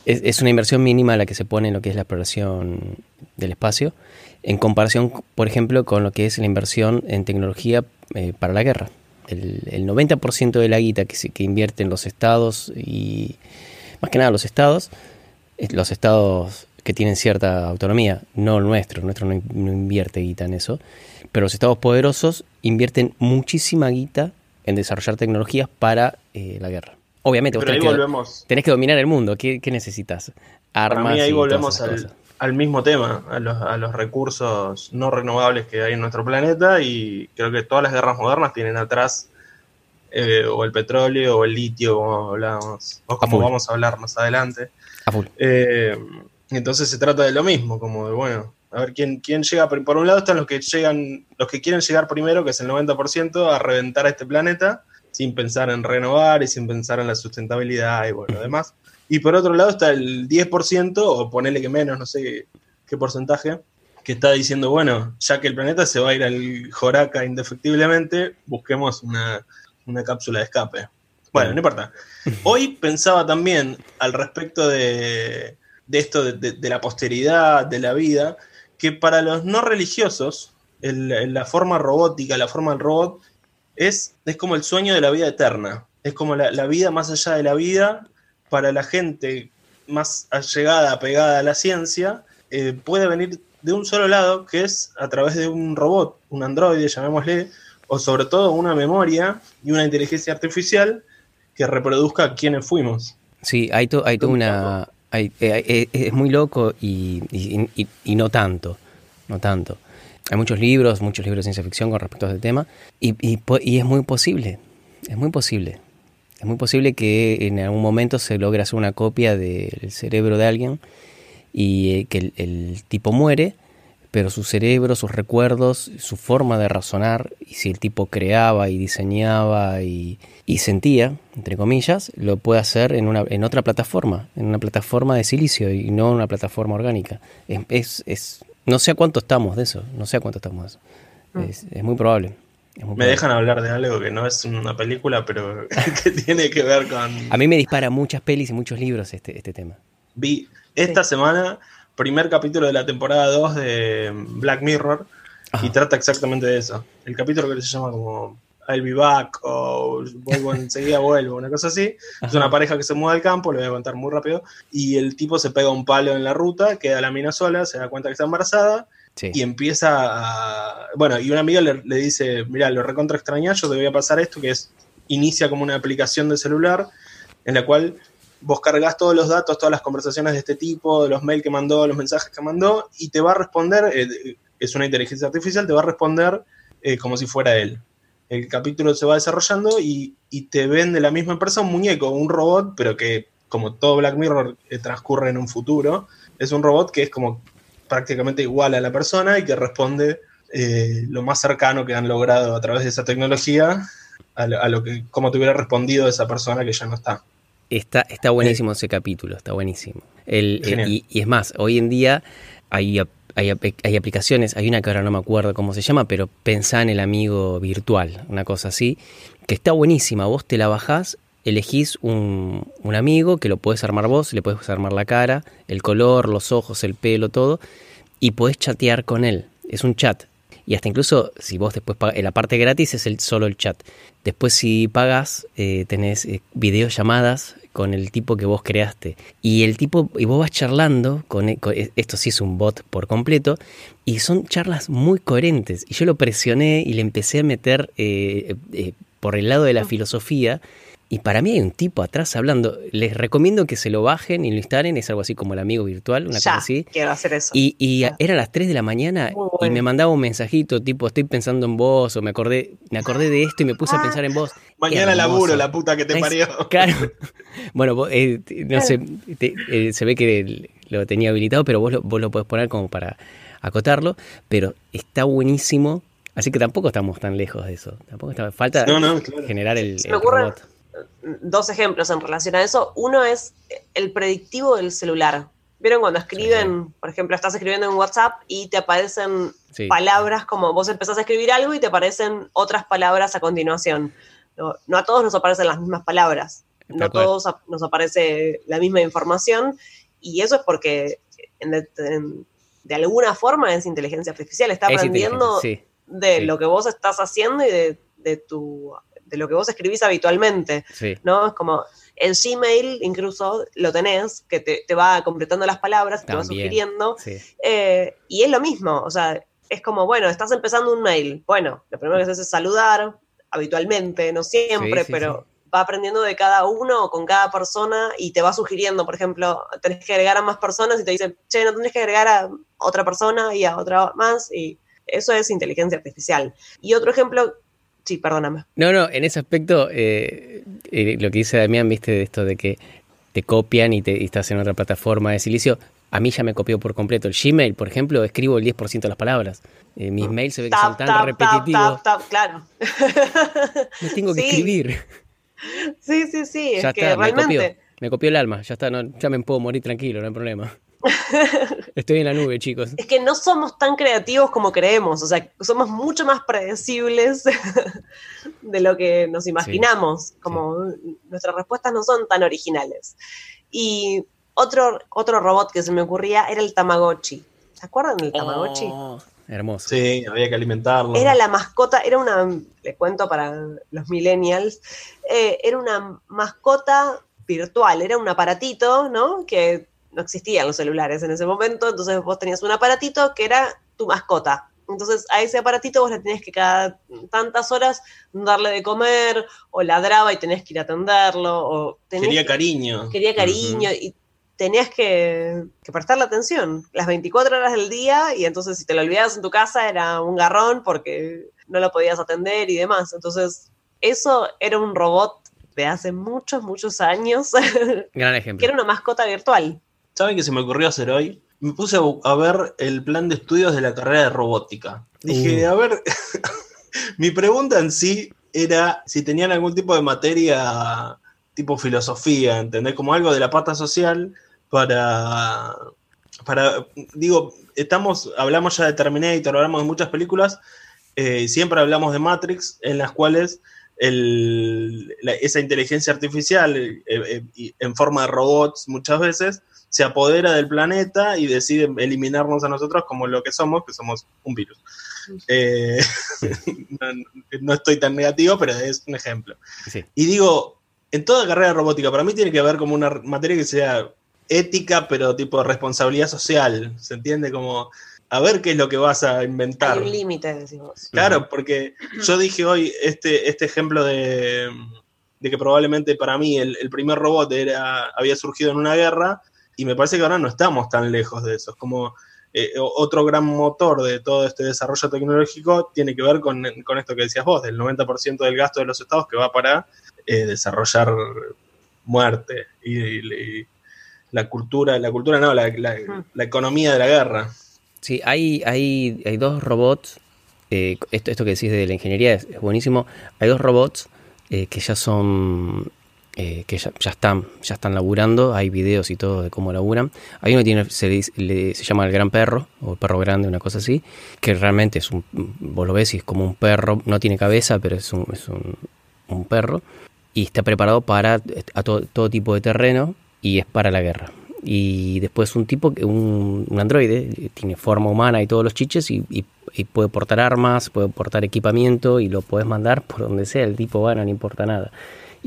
es, una inversión mínima la que se pone en lo que es la exploración del espacio, en comparación, por ejemplo, con lo que es la inversión en tecnología eh, para la guerra. El, 90% de la guita que, se, que invierten los estados y, más que nada los estados, los estados que tienen cierta autonomía, no el nuestro, el nuestro no, invierte guita en eso, pero los estados poderosos invierten muchísima guita en desarrollar tecnologías para eh, la guerra. Obviamente, vos tenés, que, tenés, que, dominar el mundo. ¿Qué, necesitas? Armas. Para mí ahí volvemos al, mismo tema, a los, recursos no renovables que hay en nuestro planeta y creo que todas las guerras modernas tienen atrás eh, o el petróleo o el litio, como hablábamos, o como vamos a hablar más adelante. Eh, entonces se trata de lo mismo, como de, bueno, a ver quién, quién llega. Por un lado están los que llegan, los que quieren llegar primero, que es el 90%, a reventar a este planeta sin pensar en renovar y sin pensar en la sustentabilidad y bueno, demás. Y por otro lado está el 10%, o ponele que menos, no sé qué, porcentaje, que está diciendo, bueno, ya que el planeta se va a ir al Joraca indefectiblemente, busquemos una, cápsula de escape. Bueno, no importa. Hoy pensaba también al respecto de, esto de, la posteridad, de la vida, que para los no religiosos, la forma robótica, la forma del robot, es, es como el sueño de la vida eterna. Es como la, vida más allá de la vida. Para la gente más allegada, pegada a la ciencia, eh, puede venir de un solo lado, que es a través de un robot, un androide, llamémosle, o sobre todo una memoria y una inteligencia artificial que reproduzca quiénes fuimos. Sí, hay, hay una... Hay, eh, eh, es muy loco y, y, no tanto, no tanto. Hay muchos libros, muchos libros de ciencia ficción con respecto a este tema, y, y, es muy posible, es muy posible. Es muy posible que en algún momento se logre hacer una copia del cerebro de alguien y eh, que el, tipo muere, pero su cerebro, sus recuerdos, su forma de razonar, y si el tipo creaba y diseñaba y, y sentía, entre comillas, lo puede hacer en, una, en otra plataforma, en una plataforma de silicio y no en una plataforma orgánica. Es, es, no sé a cuánto estamos de eso, no sé a cuánto estamos de eso. Mm. Es, muy probable. me dejan hablar de algo que no es una película, pero que tiene que ver con... A mí me dispara muchas pelis y muchos libros este, este tema. Vi esta semana, primer capítulo de la temporada 2 de Black Mirror, y trata exactamente de eso. El capítulo que se llama como I'll be back o vuelvo enseguida vuelvo, una cosa así. Es una pareja que se muda al campo, lo voy a contar muy rápido, y el tipo se pega un palo en la ruta, queda la mina sola, se da cuenta que está embarazada y empieza a... Bueno, y una amiga le, dice, mira, lo recontra extraña, yo te voy a pasar esto, que es, inicia como una aplicación de celular en la cual vos cargas todos los datos, todas las conversaciones de este tipo, los mails que mandó, los mensajes que mandó, y te va a responder, eh, es una inteligencia artificial, te va a responder eh, como si fuera él el capítulo se va desarrollando y, te ven de la misma empresa un muñeco, un robot, pero que como todo Black Mirror eh, transcurre en un futuro, es un robot que es como prácticamente igual a la persona y que responde lo más cercano que han logrado a través de esa tecnología a lo, que como te hubiera respondido esa persona que ya no está. Está, está buenísimo ese capítulo, está buenísimo. El, y, y, es más, hoy en día hay hay, aplicaciones, hay una que ahora no me acuerdo cómo se llama, pero pensá en el amigo virtual, una cosa así, que está buenísima. Vos te la bajás, elegís un, un amigo que lo puedes armar vos, le puedes armar la cara, el color, los ojos, el pelo, todo, y podés chatear con él. Es un chat. Y hasta incluso si vos después pagas, la parte gratis es el, solo el chat. Después si pagas, eh, tenés eh, videollamadas con el tipo que vos creaste. Y el tipo, y vos vas charlando, con, e, e, esto sí es un bot por completo, y son charlas muy coherentes. Y yo lo presioné y le empecé a meter eh, eh, por el lado de la filosofía, Y para mí hay un tipo atrás hablando. Les recomiendo que se lo bajen y lo instalen. Es algo así como el amigo virtual, una Ya, cosa así. quiero hacer eso. Y, y era las 3 de la mañana y me mandaba un mensajito tipo, estoy pensando en vos, o me acordé, me acordé de esto y me puse a Ah. pensar en vos. Mañana laburo, la puta que te Es- parió. Claro. Bueno, vos, eh, no sé, te- eh, se ve que lo tenía habilitado, pero vos lo, vos lo podés poner como para acotarlo, pero está buenísimo. Así que tampoco estamos tan lejos de eso. Tampoco está, falta No, no, claro. generar el, robot. Dos ejemplos en relación a eso. Uno es el predictivo del celular. ¿Vieron cuando escriben, por ejemplo, estás escribiendo en WhatsApp y te aparecen Sí. palabras como vos empezás a escribir algo y te aparecen otras palabras a continuación? No, no a todos nos aparecen las mismas palabras, no a todos nos aparece la misma información y eso es porque en de, en- de alguna forma es inteligencia artificial, está Es aprendiendo de lo que vos estás haciendo y de, de tu de lo que vos escribís habitualmente. Sí. ¿no? Es como el Gmail, incluso lo tenés, que te, te va completando las palabras, te va También. sugiriendo, sí. eh, y es lo mismo, o sea, es como, bueno, estás empezando un mail, bueno, lo primero que haces es saludar, habitualmente, no siempre, sí, pero va aprendiendo de cada uno, con cada persona, y te va sugiriendo, por ejemplo, tenés que agregar a más personas y te dice, che, no tenés que agregar a otra persona y a otra más, y eso es inteligencia artificial. Y otro ejemplo, sí, perdóname. No, no, en ese aspecto, eh, eh, lo que dice Damián, viste, de esto de que te copian y, te, y estás en otra plataforma de silicio, a mí ya me copió por completo. El Gmail, por ejemplo, escribo el 10% de las palabras. Eh, mis mails se ve que son tan tap, repetitivos. tap, tap, claro. No tengo que Sí. escribir. Sí, sí, sí, ya es que está, me copió. Me copió el alma, ya está, no, ya me puedo morir tranquilo, no hay problema. Estoy en la nube, chicos. es que no somos tan creativos como creemos, o sea, somos mucho más predecibles de lo que nos imaginamos, como nuestras respuestas no son tan originales. Y otro, otro robot que se me ocurría era el Tamagotchi. ¿Se acuerdan del Tamagotchi? Oh, hermoso. Sí, había que alimentarlo. Era la mascota, era una, le cuento para los millennials, eh, era una mascota virtual, era un aparatito, ¿no? Que no existían los celulares en ese momento, entonces vos tenías un aparatito que era tu mascota. Entonces a ese aparatito vos le tenías que cada tantas horas darle de comer, o ladraba y tenías que ir a atenderlo, o tenías Quería que- cariño. quería cariño y tenías que, que prestarle atención las 24 horas del día y entonces si te lo olvidabas en tu casa era un garrón porque no lo podías atender y demás. Entonces eso era un robot de hace muchos, muchos años Gran que ejemplo. era una mascota virtual. ¿Saben qué se me ocurrió hacer hoy? Me puse a, ver el plan de estudios de la carrera de robótica. Dije, Uh. a ver, mi pregunta en sí era si tenían algún tipo de materia tipo filosofía, ¿entendés? Como algo de la pata social para, para digo, estamos, hablamos ya de Terminator, hablamos de muchas películas, eh, siempre hablamos de Matrix, en las cuales el- la- esa inteligencia artificial eh, eh, en forma de robots muchas veces se apodera del planeta y decide eliminarnos a nosotros como lo que somos, que somos un virus. Eh, no, no estoy tan negativo, pero es un ejemplo. Sí. Y digo, en toda carrera robótica, para mí tiene que haber como una materia que sea ética, pero tipo responsabilidad social. ¿Se entiende? Como a ver qué es lo que vas a inventar. Hay un límite, decimos. Claro, porque yo dije hoy este, este ejemplo de, de que probablemente para mí el, el primer robot era, había surgido en una guerra y me parece que ahora no estamos tan lejos de eso. Es como eh, otro gran motor de todo este desarrollo tecnológico tiene que ver con, con esto que decías vos, del 90% del gasto de los estados que va para eh, desarrollar muerte y, y la cultura, la cultura no, la, la- la economía de la guerra. Sí, hay, hay, hay dos robots. eh, esto, esto que decís de la ingeniería es, es buenísimo. Hay dos robots eh, que ya son. Eh, que ya, ya están ya están laburando. Hay videos y todo de cómo laburan. Hay uno que tiene, se, le le- se llama el gran perro, o el perro grande, una cosa así. Que realmente es un. Vos lo ves y es como un perro. No tiene cabeza, pero es un, es un, un perro. Y está preparado para a todo, todo tipo de terreno y es para la guerra. Y después un tipo, un, un androide, eh, tiene forma humana y todos los chiches y, y- y puede portar armas, puede portar equipamiento y lo puedes mandar por donde sea. El tipo, bueno, no importa nada.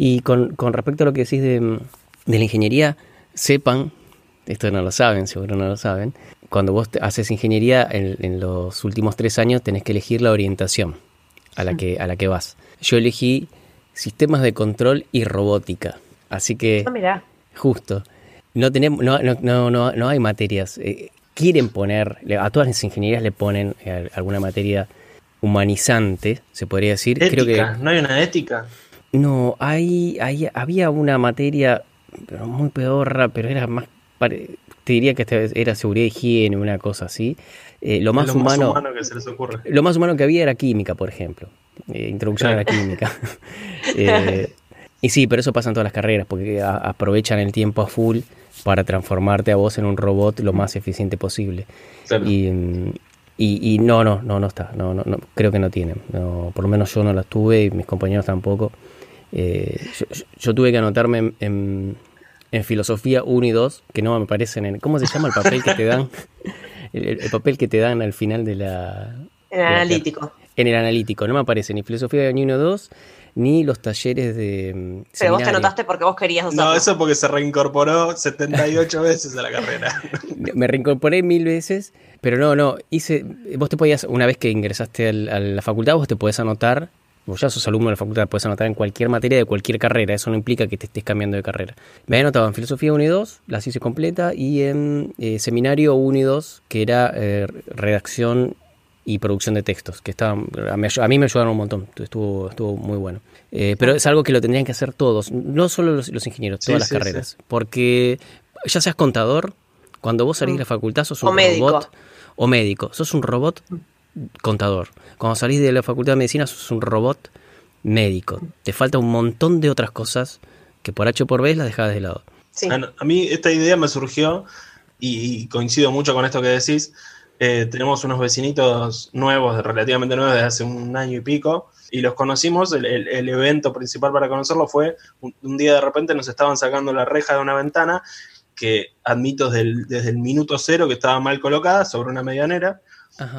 Y con, con respecto a lo que decís de, de la ingeniería, sepan, esto no lo saben, seguro no lo saben, cuando vos te- haces ingeniería en, en los últimos tres años tenés que elegir la orientación a la que, a la que vas. Yo elegí sistemas de control y robótica. Así que, Ah, mirá. justo, no, tenemos, no, no, no, no, no hay materias. eh, quieren poner, a todas las ingenierías le ponen eh, alguna materia humanizante, se podría decir. Creo que Ética, ¿no hay una ética? No, hay, hay, había una materia pero muy pedorra, pero era más, pare- te diría que hasta era seguridad y higiene, una cosa así. Eh, lo más lo humano, más humano que se les ocurre. lo más humano que había era química, por ejemplo. Eh, introducción a la química. Eh, y sí, pero eso pasa en todas las carreras, porque a- aprovechan el tiempo a full para transformarte a vos en un robot lo más eficiente posible. Claro. Y, y, y no, no, no, no está. No, no, no, creo que no tienen. No, por lo menos yo no las tuve y mis compañeros tampoco. Eh, yo, tuve que anotarme en, en- en filosofía 1 y 2, que no me parecen en... ¿Cómo se llama el papel que te dan? El, el- el papel que te dan al final de la... En de la- analítico. En el analítico. No me aparece ni filosofía ni 1 o 2, ni los talleres de... mm, Pero vos te seminario. anotaste porque vos querías hacerlo. No, eso porque se reincorporó 78 veces a la carrera. Me reincorporé mil veces, pero no, no, hice, vos te podías, una vez que ingresaste al- a la facultad, vos te podés anotar, vos ya sos alumno de la facultad, podés anotar en cualquier materia de cualquier carrera, eso no implica que te estés cambiando de carrera. Me había anotado en filosofía 1 y 2, las hice completa, y en eh, seminario 1 y 2, que era eh, redacción y producción de textos, que estaban, a mí, a mí me ayudaron un montón, estuvo, estuvo muy bueno. Eh, pero es algo que lo tendrían que hacer todos, no solo los, los ingenieros, Sí, todas las sí, carreras, porque ya seas contador, cuando vos salís de la facultad sos un O médico. robot o médico, sos un robot contador. Cuando salís de la facultad de medicina sos un robot médico. Te falta un montón de otras cosas que por H o por B las dejás de lado. Sí. A mí esta idea me surgió y, coincido mucho con esto que decís. Eh, tenemos unos vecinitos nuevos, relativamente nuevos, desde hace un año y pico, y los conocimos. El, el- el evento principal para conocerlo fue un, un día de repente nos estaban sacando la reja de una ventana que admito desde el, desde el minuto cero que estaba mal colocada sobre una medianera.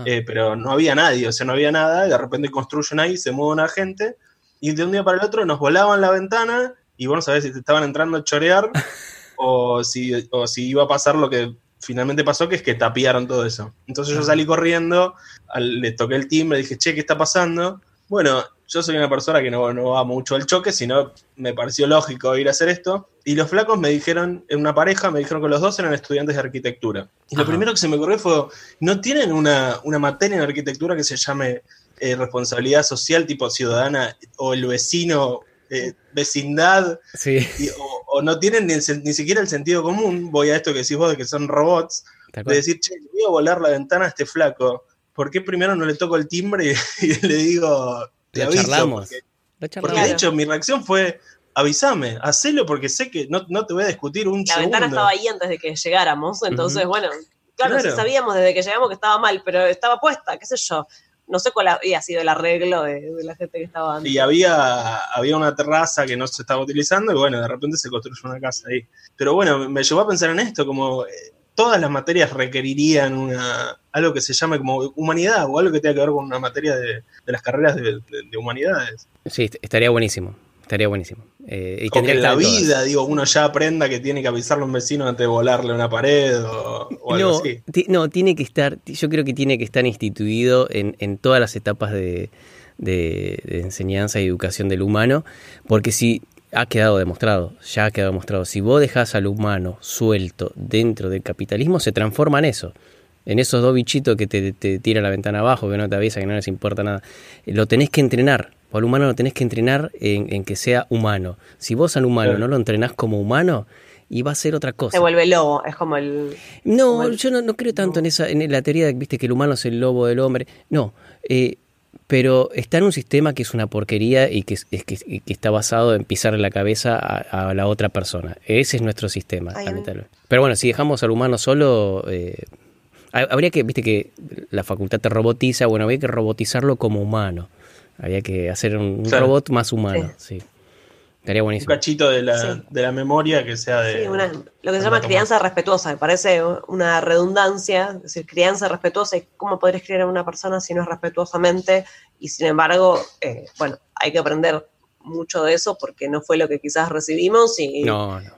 Eh, pero no había nadie, o sea, no había nada, y de repente construyen ahí, se mueve una gente, y de un día para el otro nos volaban la ventana, y vos no sabés si te estaban entrando a chorear, o si, o si iba a pasar lo que finalmente pasó, que es que tapiaron todo eso. Entonces yo salí corriendo, al- le toqué el timbre, dije, che, ¿qué está pasando? Bueno, yo soy una persona que no, no va mucho al choque, sino me pareció lógico ir a hacer esto. Y los flacos me dijeron, en una pareja, me dijeron que los dos eran estudiantes de arquitectura. Y lo primero que se me ocurrió fue, ¿no tienen una, una materia en arquitectura que se llame eh, responsabilidad social tipo ciudadana o el vecino, eh, vecindad? Sí, Y- o, o no tienen ni, el ni siquiera el sentido común, voy a esto que decís vos de que son robots, de decir, che, le voy a volar la ventana a este flaco. ¿Por qué primero no le toco el timbre y, y le digo, te Lo aviso? charlamos. Porque, Lo porque charlamos. de hecho mi reacción fue, avísame, hacelo porque sé que no, no te voy a discutir un La segundo. ventana estaba ahí antes de que llegáramos, entonces, bueno, claro, Claro. sí sabíamos desde que llegamos que estaba mal, pero estaba puesta, qué sé yo. No sé cuál había sido el arreglo de, de la gente que estaba antes. Y había, había una terraza que no se estaba utilizando y bueno, de repente se construyó una casa ahí. Pero bueno, me llevó a pensar en esto, como eh, todas las materias requerirían una, algo que se llame como humanidad o algo que tenga que ver con una materia de, de las carreras de, de- de humanidades. Sí, est- estaría buenísimo. Estaría buenísimo. Eh, y O que en la todas. vida, digo, uno ya aprenda que tiene que avisarle a un vecino antes de volarle una pared o, o algo No, así. no, tiene que estar, yo creo que tiene que estar instituido en, en todas las etapas de, de- de enseñanza y educación del humano, porque si ha quedado demostrado, ya ha quedado demostrado, si vos dejás al humano suelto dentro del capitalismo, se transforma en eso. En esos dos bichitos que te, te tira la ventana abajo, que no te avisa, que no les importa nada. Lo tenés que entrenar. Al humano lo tenés que entrenar en, en que sea humano. Si vos al humano no lo entrenás como humano, y va a ser otra cosa. Se vuelve lobo, es como el. No, Como el- yo no, no creo tanto en esa, en la teoría de viste que el humano es el lobo del hombre. No, eh, pero está en un sistema que es una porquería y que, es, que, está basado en pisarle la cabeza a, a la otra persona. Ese es nuestro sistema, lamentablemente. Pero bueno, si dejamos al humano solo, eh, ha- habría que, viste que la facultad te robotiza, bueno, habría que robotizarlo como humano. Habría que hacer un, un Claro. robot más humano, sí. Estaría Un buenísimo. cachito de la, Sí. de la memoria que sea de... Sí, una- lo que se llama tomar. crianza respetuosa, me parece una redundancia, es decir, crianza respetuosa, y cómo podrías criar a una persona si no es respetuosamente, y sin embargo, eh, bueno, hay que aprender mucho de eso porque no fue lo que quizás recibimos y, No, no.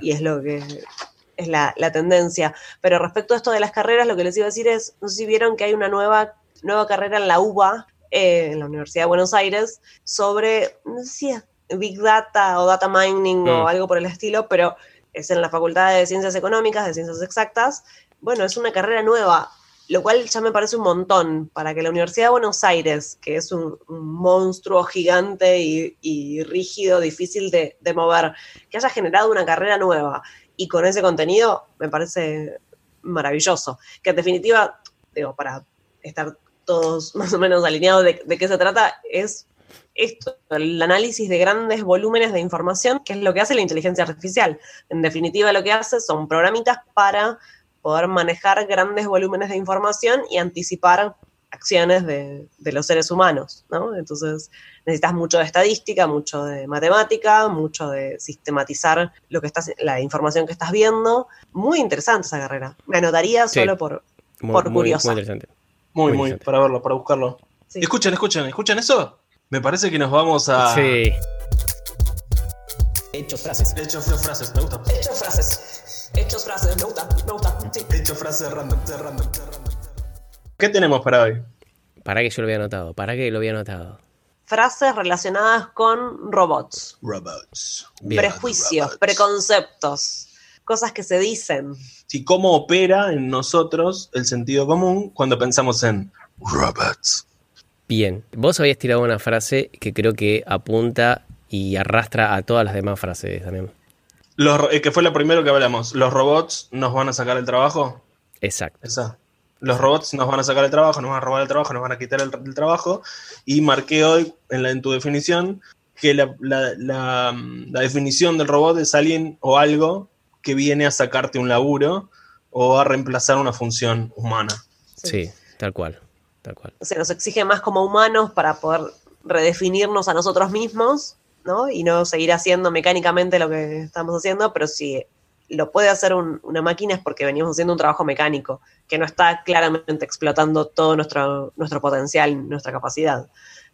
y es lo que es la, la tendencia. Pero respecto a esto de las carreras, lo que les iba a decir es, no sé si vieron que hay una nueva, nueva carrera en la UBA, eh, en la Universidad de Buenos Aires, sobre, no sé si es Big Data o Data Mining Mm. o algo por el estilo, pero es en la Facultad de Ciencias Económicas, de Ciencias Exactas. Bueno, es una carrera nueva, lo cual ya me parece un montón para que la Universidad de Buenos Aires, que es un, un monstruo gigante y, y rígido, difícil de, de mover, que haya generado una carrera nueva y con ese contenido, me parece maravilloso. Que en definitiva, digo, para estar todos más o menos alineados de, de qué se trata, es esto, el análisis de grandes volúmenes de información, que es lo que hace la inteligencia artificial. En definitiva, lo que hace son programitas para poder manejar grandes volúmenes de información y anticipar acciones de, de los seres humanos, ¿no? Entonces necesitas mucho de estadística, mucho de matemática, mucho de sistematizar lo que estás, la información que estás viendo. Muy interesante esa carrera. Me anotaría Sí. solo por, Muy, Por muy- curiosa. muy interesante. Muy, Muy muy, interesante. para verlo, para buscarlo. sí. Escuchen, escuchen, ¿escuchan eso? Me parece que nos vamos a. Sí. Hechos frases. Hechos frases, me gusta. Hechos frases. Hechos frases, me gusta, me gusta. sí. Hechos frases random, random, random. ¿Qué tenemos para hoy? ¿Para que yo lo había anotado? ¿Para que lo había anotado? Frases relacionadas con robots. Robots. Bien. prejuicios, preconceptos, cosas que se dicen. Sí, cómo opera en nosotros el sentido común cuando pensamos en robots. Bien. Vos habías tirado una frase que creo que apunta y arrastra a todas las demás frases también. Los, eh, que fue lo primero que hablamos. ¿Los robots nos van a sacar el trabajo? Exacto. Esa. Los robots nos van a sacar el trabajo, nos van a robar el trabajo, nos van a quitar el, el trabajo. Y marqué hoy en, la, en tu definición que la, la- la, mm, la definición del robot es alguien o algo que viene a sacarte un laburo o a reemplazar una función humana. Sí, tal cual. Se nos exige más como humanos para poder redefinirnos a nosotros mismos, ¿no? Y no seguir haciendo mecánicamente lo que estamos haciendo, pero si lo puede hacer un- una máquina es porque venimos haciendo un trabajo mecánico, que no está claramente explotando todo nuestro, nuestro potencial, nuestra capacidad.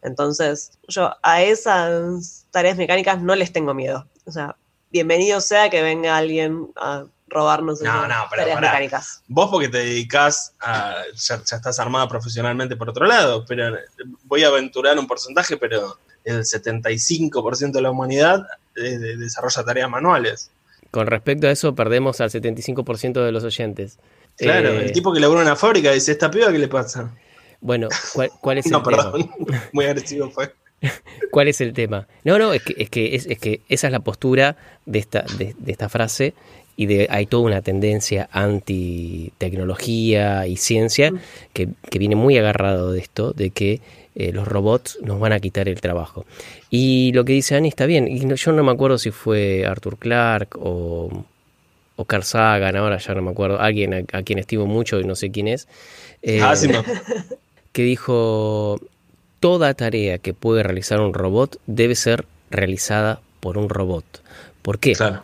Entonces, yo a esas tareas mecánicas no les tengo miedo. O sea, bienvenido sea que venga alguien a robarnos No, no, pero tareas pará. mecánicas. Vos porque te dedicas a... Ya, ya estás armada profesionalmente por otro lado, pero voy a aventurar un porcentaje, pero el 75% de la humanidad eh, de- desarrolla tareas manuales. Con respecto a eso, perdemos al 75% de los oyentes. Claro, Eh, el tipo que labura en una fábrica dice, ¿esta piba qué le pasa? Bueno, ¿cuál, cuál es el No, tema? perdón, muy agresivo fue. ¿Cuál es el tema? No, no, es que, es que, es, es que esa es la postura de esta, de, de esta frase y de, hay toda una tendencia anti-tecnología y ciencia que, que viene muy agarrado de esto, de que eh, los robots nos van a quitar el trabajo. Y lo que dice Annie está bien, y no- yo no me acuerdo si fue Arthur Clarke o, o Carl Sagan, ahora ya no me acuerdo, alguien a, a quien estimo mucho y no sé quién es. eh, Asimov. que dijo, toda tarea que puede realizar un robot debe ser realizada por un robot. ¿Por qué? Claro.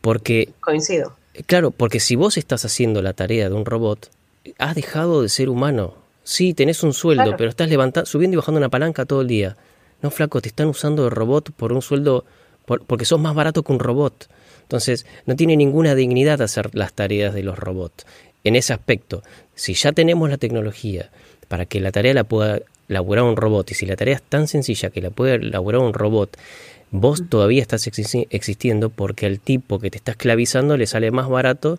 Porque, Coincido. claro, porque si vos estás haciendo la tarea de un robot, has dejado de ser humano. Sí, tenés un sueldo, Claro. pero estás levantando, subiendo y bajando una palanca todo el día. No, flaco, te están usando de robot por un sueldo, por- porque sos más barato que un robot. Entonces, no tiene ninguna dignidad hacer las tareas de los robots. En ese aspecto, si ya tenemos la tecnología para que la tarea la pueda laburar un robot, y si la tarea es tan sencilla que la puede laburar un robot, vos todavía estás exi- existiendo porque al tipo que te está esclavizando le sale más barato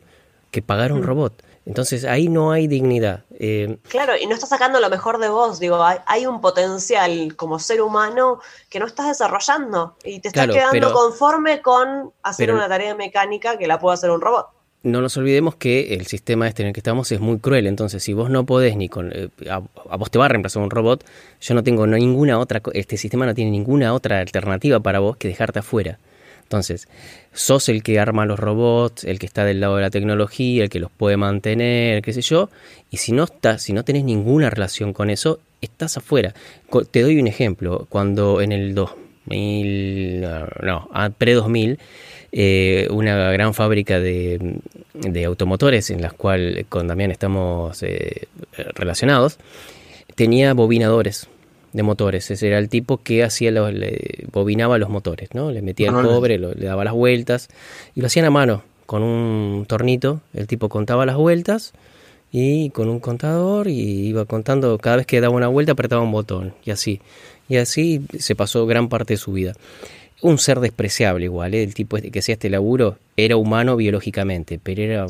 que pagar un robot. Entonces ahí no hay dignidad. Eh, Claro, y no estás sacando lo mejor de vos, digo, hay, hay un potencial como ser humano que no estás desarrollando y te estás Claro, quedando pero- conforme con hacer pero- una tarea mecánica que la pueda hacer un robot. No nos olvidemos que el sistema este en el que estamos es muy cruel. Entonces, si vos no podés ni con. eh, a, vos te va a reemplazar un robot, yo no tengo ninguna otra. Este sistema no tiene ninguna otra alternativa para vos que dejarte afuera. Entonces, sos el que arma los robots, el que está del lado de la tecnología, el que los puede mantener, qué sé yo. Y si no estás, si no tenés ninguna relación con eso, estás afuera. Te doy un ejemplo. Cuando en el 2000, no, ah, pre-2000, eh, una gran fábrica de, de automotores en la cual con Damián estamos eh, relacionados, tenía bobinadores de motores. Ese era el tipo que hacía los, le bobinaba los motores, ¿no? Le metía el cobre, lo- le daba las vueltas y lo hacían a mano con un tornito. El tipo contaba las vueltas y con un contador y iba contando cada vez que daba una vuelta apretaba un botón y así. Y así se pasó gran parte de su vida. Un ser despreciable igual, ¿eh? el tipo este que hacía este laburo era humano biológicamente, pero era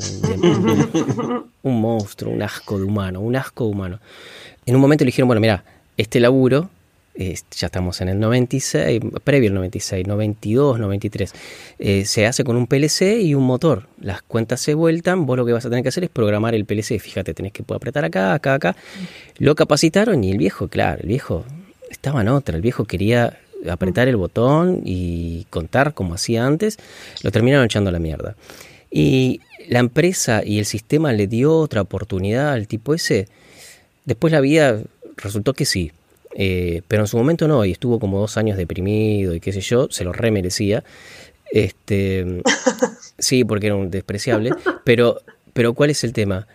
un, monstruo, un asco de humano, un asco de humano. En un momento le dijeron, bueno, mira, este laburo ya estamos en el 96, previo al 96, 92, 93, se hace con un PLC y un motor. Las cuentas se vueltan, vos lo que vas a tener que hacer es programar el PLC. Fíjate, tenés que apretar acá, acá, acá. Lo capacitaron y el viejo, claro, el viejo estaba en otra, el viejo quería apretar el botón y contar como hacía antes, lo terminaron echando a la mierda. Y la empresa y el sistema le dio otra oportunidad al tipo ese. Después la vida resultó que sí, eh, pero en su momento no, y estuvo como dos años deprimido y qué sé yo, se lo remerecía. Este, sí, porque era un despreciable. Pero, pero ¿cuál es el tema?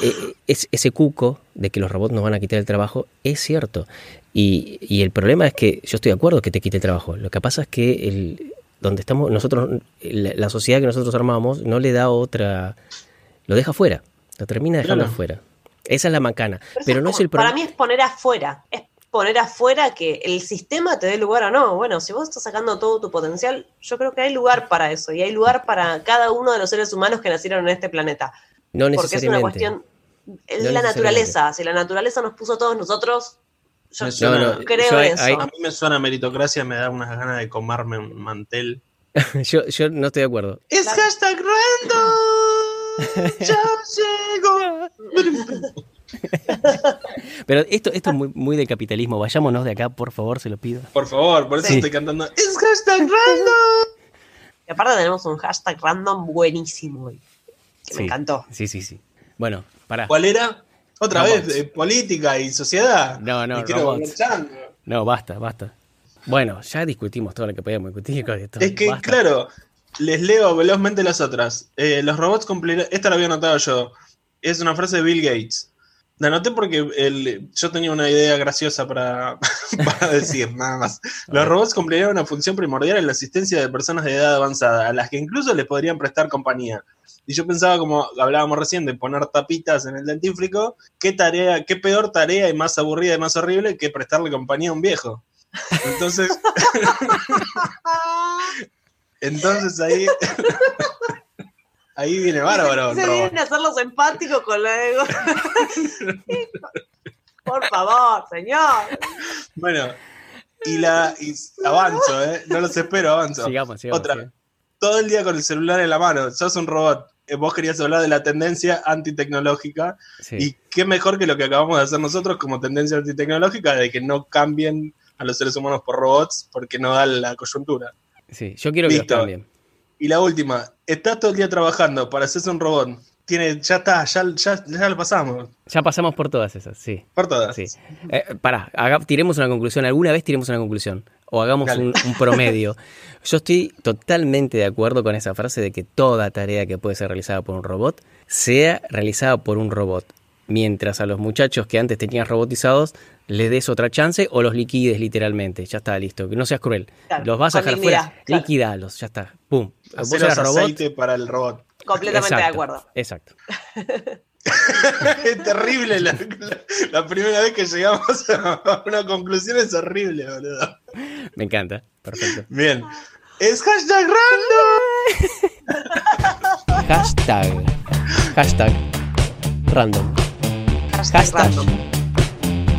Eh, es, ese cuco de que los robots nos van a quitar el trabajo es cierto. Y, y, el problema es que yo estoy de acuerdo que te quite el trabajo. Lo que pasa es que el, donde estamos nosotros, la, sociedad que nosotros armamos no le da otra, lo deja fuera, lo termina dejando afuera. Esa es la macana. Pero, no es el Para mí es poner afuera, es poner afuera que el sistema te dé lugar o no. Bueno, si vos estás sacando todo tu potencial, yo creo que hay lugar para eso y hay lugar para cada uno de los seres humanos que nacieron en este planeta. No Porque es una cuestión, es la naturaleza. Si la naturaleza nos puso a todos nosotros, yo no, creo en eso. a mí me suena meritocracia, me da unas ganas de comerme un mantel. yo, yo no estoy de acuerdo. Es hashtag random. ya llego. Pero esto, esto es muy, muy de capitalismo. Vayámonos de acá, por favor, se lo pido. Por favor, por eso estoy cantando. ¡Es hashtag random! Y aparte tenemos un hashtag random buenísimo. Que me encantó. Sí, sí, sí. Bueno, para. ¿Cuál era? Otra vez, política y sociedad. No, no, No, basta, basta. Bueno, ya discutimos todo lo que podíamos discutir con esto. Es que, claro, les leo velozmente las otras. Eh, los robots cumplirán. Esta la había anotado yo. Es una frase de Bill Gates. La anoté porque el, yo tenía una idea graciosa para, para decir, nada más. Los robots cumplirían una función primordial en la asistencia de personas de edad avanzada, a las que incluso les podrían prestar compañía. Y yo pensaba, como hablábamos recién, de poner tapitas en el dentífrico, qué tarea, qué peor tarea y más aburrida y más horrible que prestarle compañía a un viejo. Entonces, entonces ahí Ahí viene bárbaro. Se vienen a hacerlos empáticos con la ego. Por favor, señor. Bueno, y la avanzo, ¿eh? No los espero, avanzo. Sigamos, sigamos. Otra. Todo el día con el celular en la mano. Sos un robot. Eh, vos querías hablar de la tendencia antitecnológica. Y qué mejor que lo que acabamos de hacer nosotros como tendencia antitecnológica de que no cambien a los seres humanos por robots porque no da la coyuntura. Sí, yo quiero que lo cambien. Y la última, estás todo el día trabajando para hacerse un robot. Tiene, ya está, ya, ya, lo pasamos. Ya pasamos por todas esas, sí. Por todas. Sí. Eh, pará, tiremos una conclusión. ¿Alguna vez tiremos una conclusión? O hagamos un, promedio. Yo estoy totalmente de acuerdo con esa frase de que toda tarea que puede ser realizada por un robot sea realizada por un robot. Mientras a los muchachos que antes tenían robotizados le des otra chance o los liquides literalmente. Ya está, listo. Que no seas cruel. los vas a dejar fuera, liquidalos, ya está. Pum. Vos aceite para el robot. Completamente de acuerdo. Exacto. es terrible. La, primera vez que llegamos a una conclusión es horrible, boludo. Me encanta. Perfecto. Bien. Es hashtag random. hashtag. Hashtag random. Hashtag, random.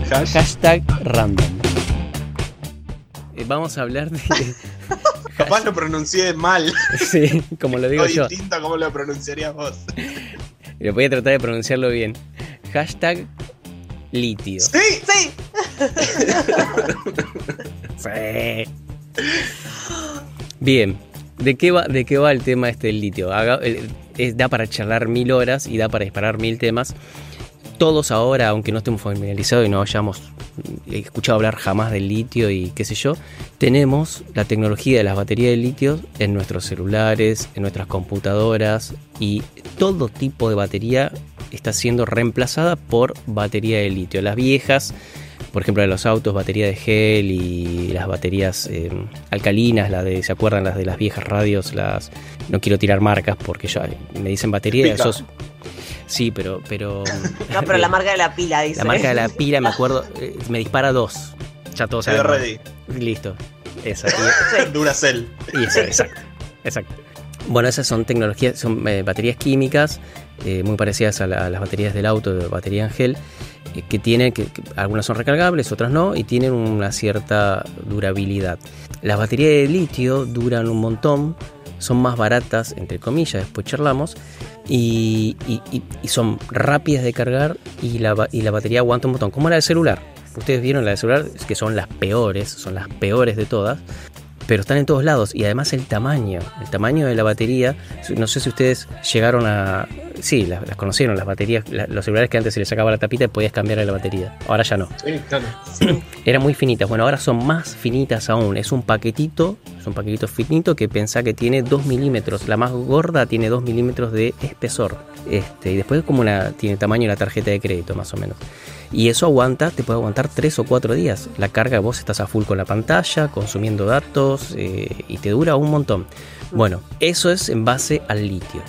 Hashtag random. Eh, vamos a hablar de. Capaz lo pronuncié mal. Sí, como lo digo yo. distinto a cómo lo pronunciarías vos. Lo voy a tratar de pronunciarlo bien. Hashtag litio. Sí, sí. sí. Bien. ¿De qué, va, ¿De qué va el tema este del litio? Eh, da para charlar mil horas y da para disparar mil temas todos ahora, aunque no estemos familiarizados y no hayamos escuchado hablar jamás del litio y qué sé yo, tenemos la tecnología de las baterías de litio en nuestros celulares, en nuestras computadoras y todo tipo de batería está siendo reemplazada por batería de litio. Las viejas, por ejemplo, de los autos, batería de gel y las baterías eh, alcalinas, la de, ¿se acuerdan? Las de las viejas radios, las no quiero tirar marcas porque ya me dicen batería, esos Sí, pero, pero. No, pero la marca de la pila, dice. La marca de la pila, me acuerdo, eh, me dispara dos. Ya todos sabemos. ready. Listo. Esa, Duracell. Y eso, exacto, exacto. Bueno, esas son tecnologías, son eh, baterías químicas eh, muy parecidas a, la- a las baterías del auto, de batería en gel, eh, que tienen, que, que algunas son recargables, otras no, y tienen una cierta durabilidad. Las baterías de litio duran un montón, son más baratas, entre comillas, después charlamos, y, y- son rápidas de cargar y la, y la batería aguanta un montón, como la del celular. Ustedes vieron la del celular, que son las peores, son las peores de todas, pero están en todos lados y además el tamaño, el tamaño de la batería, no sé si ustedes llegaron a, sí, las, las conocieron, las baterías, la- los celulares que antes se les sacaba la tapita y podías cambiarle la batería, ahora ya no. Sí, claro. Eran muy finitas, bueno, ahora son más finitas aún, es un paquetito, es un paquetito finito que pensá que tiene 2 milímetros, la más gorda tiene 2 milímetros de espesor, este, y después como una, tiene tamaño de la tarjeta de crédito más o menos. Y eso aguanta, te puede aguantar 3 o 4 días. La carga, vos estás a full con la pantalla, consumiendo datos eh, y te dura un montón. Bueno, eso es en base al litio.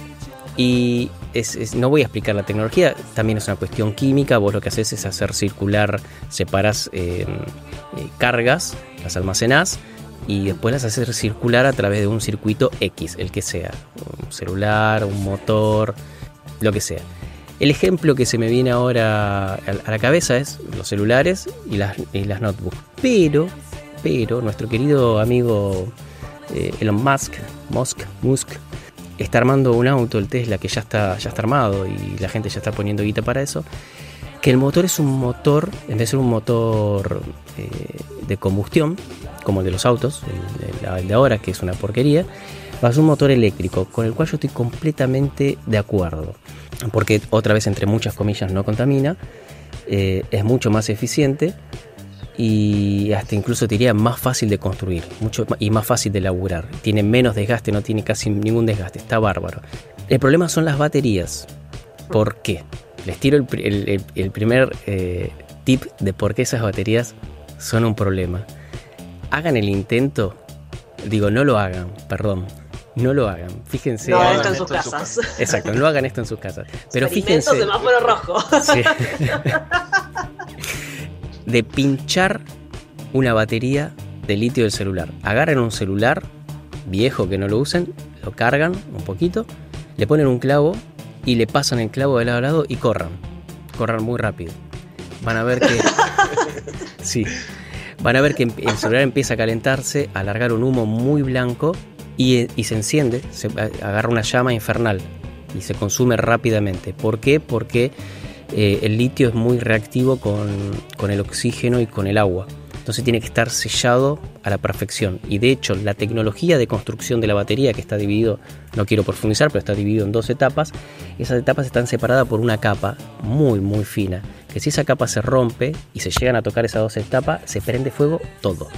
Y es- no voy a explicar la tecnología, también es una cuestión química. Vos lo que haces es hacer circular, separas eh, eh, cargas, las almacenás y después las haces circular a través de un circuito X, el que sea, un celular, un motor, lo que sea. El ejemplo que se me viene ahora a la cabeza es los celulares y las, notebooks. Pero, pero, nuestro querido amigo eh, Elon Musk, Musk, Musk, está armando un auto, el Tesla, que ya está, ya está armado y la gente ya está poniendo guita para eso. Que el motor es un motor, en vez de ser un motor eh, de combustión, como el de los autos, el de ahora, que es una porquería, va a ser un motor eléctrico, con el cual yo estoy completamente de acuerdo. Porque otra vez, entre muchas comillas, no contamina, eh, es mucho más eficiente y hasta incluso te diría más fácil de construir mucho y más fácil de laburar. Tiene menos desgaste, no tiene casi ningún desgaste, está bárbaro. El problema son las baterías. ¿Por qué? Les tiro el primer eh, tip de por qué esas baterías son un problema. Hagan el intento, digo, no lo hagan, perdón, no lo hagan. Fíjense, No, hagan esto en sus casas. exacto, no hagan esto en sus casas. Pero fíjense, semáforo rojo. Sí. de pinchar una batería de litio del celular. Agarran un celular viejo que no lo usen, lo cargan un poquito, le ponen un clavo y le pasan el clavo de lado a lado y corran. Corran muy rápido. Van a ver que. sí. Van a ver que el celular empieza a calentarse, a largar un humo muy blanco y, se enciende, se agarra una llama infernal y se consume rápidamente. ¿Por qué? Porque eh, el litio es muy reactivo con, con el oxígeno y con el agua. Entonces tiene que estar sellado a la perfección. Y de hecho, la tecnología de construcción de la batería, que está dividido, no quiero profundizar, pero está dividido en dos etapas, esas etapas están separadas por una capa muy, muy fina. Que si esa capa se rompe y se llegan a tocar esas dos etapas, se prende fuego todo.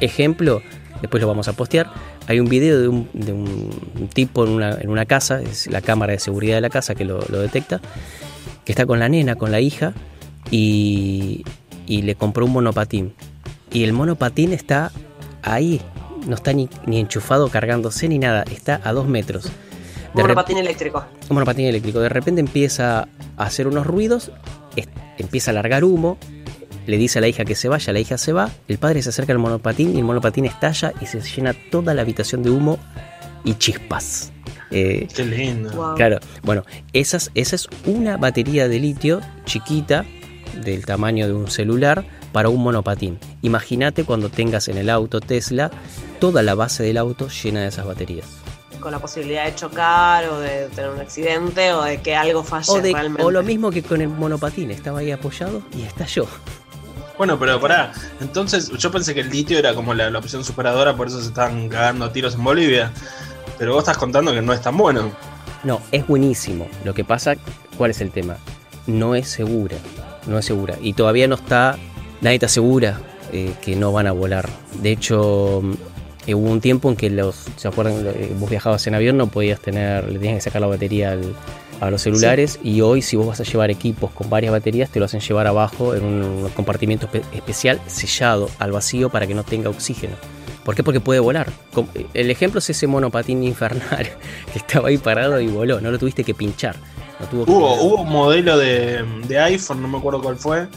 Ejemplo, después lo vamos a postear. Hay un video de un, de un tipo en una, en una casa, es la cámara de seguridad de la casa que lo, lo detecta, que está con la nena, con la hija, y, y le compró un monopatín. Y el monopatín está ahí, no está ni, ni enchufado cargándose ni nada, está a dos metros. De Un rep- patín eléctrico. un monopatín eléctrico. De repente empieza a hacer unos ruidos, empieza a largar humo, le dice a la hija que se vaya, la hija se va, el padre se acerca al monopatín y el monopatín estalla y se llena toda la habitación de humo y chispas. Eh, Qué lindo. Wow. Claro, bueno, esas, esa es una batería de litio chiquita, del tamaño de un celular, para un monopatín. Imagínate cuando tengas en el auto Tesla toda la base del auto llena de esas baterías. Con la posibilidad de chocar o de tener un accidente o de que algo falle O, de- realmente. o lo mismo que con el monopatín, estaba ahí apoyado y estalló. Bueno, pero pará. Entonces, yo pensé que el litio era como la, opción superadora, por eso se están cagando a tiros en Bolivia. Pero vos estás contando que no es tan bueno. No, es buenísimo. Lo que pasa, ¿cuál es el tema? No es segura. No es segura. Y todavía no está. Nadie está segura eh, que no van a volar. De hecho, mm, eh, hubo un tiempo en que los. ¿Se acuerdan? Eh, Vos viajabas en avión, no podías tener. Le tenías que sacar la batería al- a los celulares. Y hoy, si vos vas a llevar equipos con varias baterías, te lo hacen llevar abajo en un compartimento espe- especial sellado al vacío para que no tenga oxígeno. ¿Por qué? Porque puede volar. El ejemplo es ese monopatín infernal que estaba ahí parado y voló. No lo tuviste que pinchar. No tuvo que Hubo, hubo un modelo de, de iPhone, no me acuerdo cuál fue,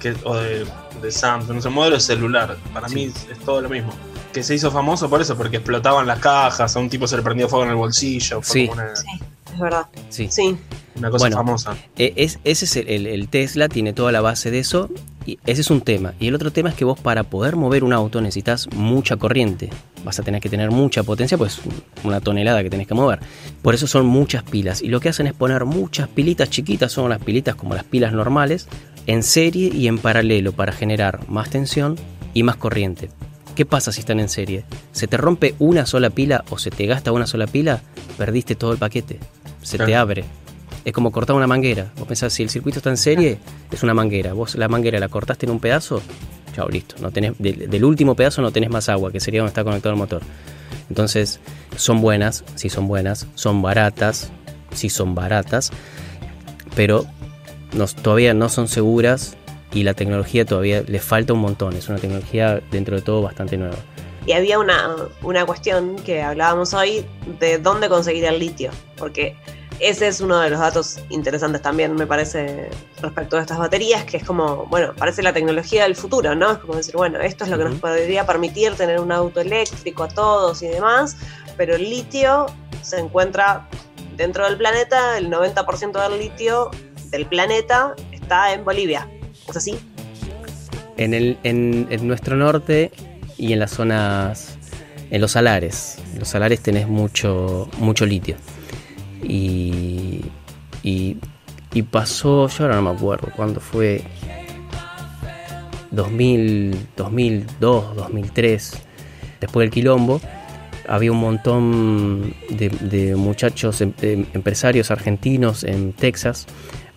que, o de, de Samsung, no sé, modelo de celular. Para Sí. mí es, todo lo mismo. que se hizo famoso por eso, porque explotaban las cajas, a un tipo se le prendió fuego en el bolsillo. Fue Sí. como una, Sí, verdad. Sí. Sí. una cosa Bueno. famosa. E- Es, ese es el, el- el Tesla, tiene toda la base de eso. Y ese es un tema. Y el otro tema es que vos para poder mover un auto necesitas mucha corriente. Vas a tener que tener mucha potencia, pues una tonelada que tenés que mover. Por eso son muchas pilas. Y lo que hacen es poner muchas pilitas chiquitas, son las pilitas como las pilas normales, en serie y en paralelo para generar más tensión y más corriente. ¿Qué pasa si están en serie? Se te rompe una sola pila o se te gasta una sola pila, perdiste todo el paquete. Se te abre. Es como cortar una manguera. Vos pensás, si el circuito está en serie, es una manguera. Vos la manguera la cortaste en un pedazo, chao, listo. No tenés, del, del último pedazo no tenés más agua, que sería donde está conectado el motor. Entonces, son buenas, sí son buenas, son baratas, sí son baratas, pero nos, todavía no son seguras y la tecnología todavía le falta un montón. Es una tecnología dentro de todo bastante nueva. Y había una, una cuestión que hablábamos hoy de dónde conseguir el litio, porque ese es uno de los datos interesantes también, me parece, respecto a estas baterías, que es como, bueno, parece la tecnología del futuro, ¿no? Es como decir, bueno, esto es lo que nos podría permitir tener un auto eléctrico a todos y demás, pero el litio se encuentra dentro del planeta, el 90% del litio del planeta está en Bolivia. ¿Es así? En, el, en, en nuestro norte y en las zonas, en los salares. En los salares tenés mucho, mucho litio. Y, y, pasó, yo ahora no me acuerdo cuándo fue, 2000, 2002, 2003, después del quilombo, había un montón de, de muchachos, em- em- empresarios argentinos en Texas,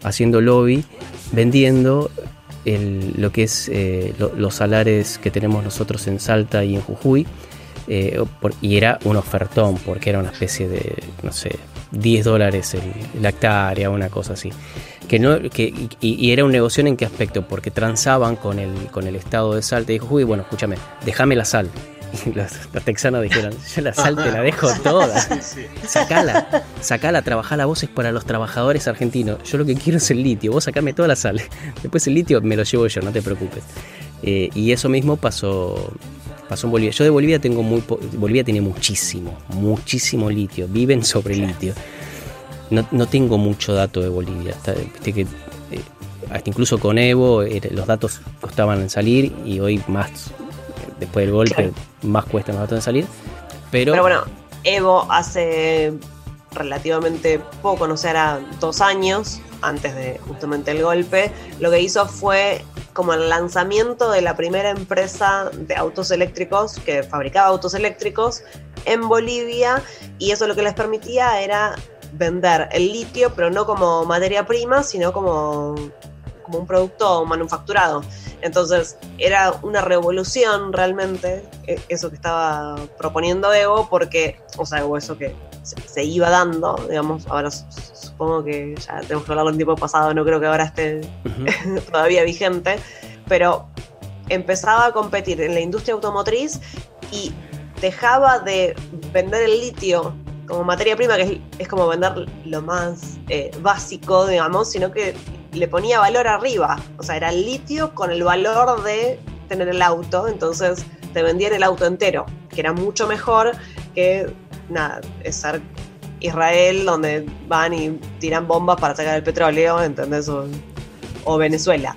haciendo lobby, vendiendo el- lo que es eh, lo- los salares que tenemos nosotros en Salta y en Jujuy. eh, y era un ofertón, porque era una especie de, no sé, 10 dólares el, la hectárea, una cosa así. Que no, que, y, y era un negocio en qué aspecto, porque transaban con el, con el estado de Salta y Jujuy, bueno, escúchame, déjame la sal. Los, los texanos dijeron, yo la sal te la dejo toda. Sí. Sacala, sacala, trabajala, vos es para los trabajadores argentinos. Yo lo que quiero es el litio, vos sacame toda la sal. Después el litio me lo llevo yo, no te preocupes. Eh, y eso mismo pasó, pasó en Bolivia. Yo de Bolivia tengo muy po- Bolivia tiene muchísimo, muchísimo litio. Viven sobre litio. No, no tengo mucho dato de Bolivia. Está- viste que, eh, hasta incluso con Evo eh, los datos costaban en salir y hoy más, después del golpe, Claro. más los datos en salir. Pero, Pero bueno, Evo hace relativamente poco, no sé, era dos años antes de justamente el golpe, lo que hizo fue como el lanzamiento de la primera empresa de autos eléctricos que fabricaba autos eléctricos en Bolivia y eso lo que les permitía era vender el litio, pero no como materia prima, sino como, como un producto manufacturado. Entonces era una revolución realmente eh, eso que estaba proponiendo Evo, porque, o sea, o eso que se, se iba dando, digamos, ahora su- supongo que ya tenemos que hablarlo en tiempo pasado, no creo que ahora esté ujú. todavía vigente, pero empezaba a competir en la industria automotriz y dejaba de vender el litio como materia prima, que es, es como vender lo más eh, básico, digamos, sino que le ponía valor arriba. O sea, era el litio con el valor de tener el auto, entonces te vendían el auto entero, que era mucho mejor que nada, ser Israel, donde van y tiran bombas para sacar el petróleo, ¿entendés? O, Venezuela.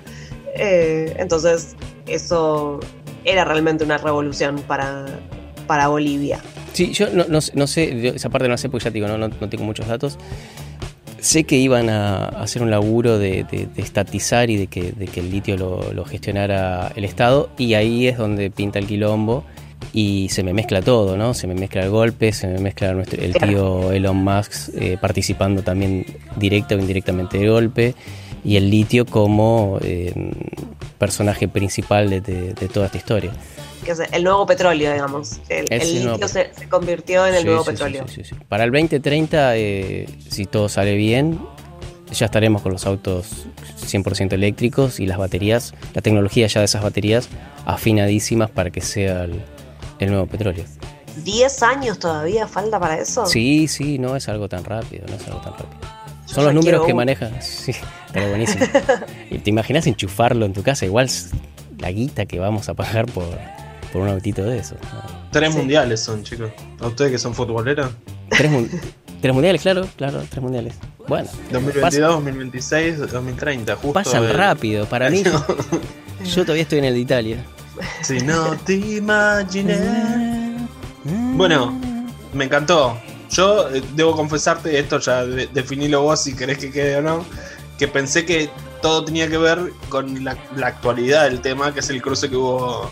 Eh, entonces, eso era realmente una revolución para, para Bolivia. Sí, yo no, no sé- esa parte no sé porque ya te digo, no- no tengo muchos datos. Sé que iban a hacer un laburo de, de- de estatizar y de que, de el litio lo, gestionara el Estado y ahí es donde pinta el quilombo y se me mezcla todo, ¿no? Se me mezcla el golpe, se me mezcla nuestro- el tío Elon Musk eh, participando también directa o indirectamente del golpe y el litio como eh, personaje principal de- de- de toda esta historia. Que es el nuevo petróleo, digamos. El, el litio se, se convirtió en el Sí, nuevo sí, petróleo. sí. Para el 2030, eh, si todo sale bien, ya estaremos con los autos 100% eléctricos y las baterías, la tecnología ya de esas baterías afinadísimas para que sea el, el nuevo petróleo. ¿10 años todavía falta para eso? Sí, sí, no es algo tan rápido, no es algo tan rápido. Yo Son los números que uno. manejan. Sí, estaría buenísimo. ¿Y ¿Te imaginas enchufarlo en tu casa? Igual la guita que vamos a pagar por, por un autito de eso. Tres Sí. mundiales son, chicos. ¿A ustedes que son futboleros? Tres, mun- tres mundiales, claro, claro, tres mundiales. Bueno, 2022, 2026, 2030, justo. pasan rápido. Para mí, yo todavía estoy en el de Italia. Si no te imaginé. Bueno, me encantó. Yo eh, debo confesarte, esto ya de- definilo vos si querés que quede o no, que pensé que todo tenía que ver con la, la actualidad del tema, que es el cruce que hubo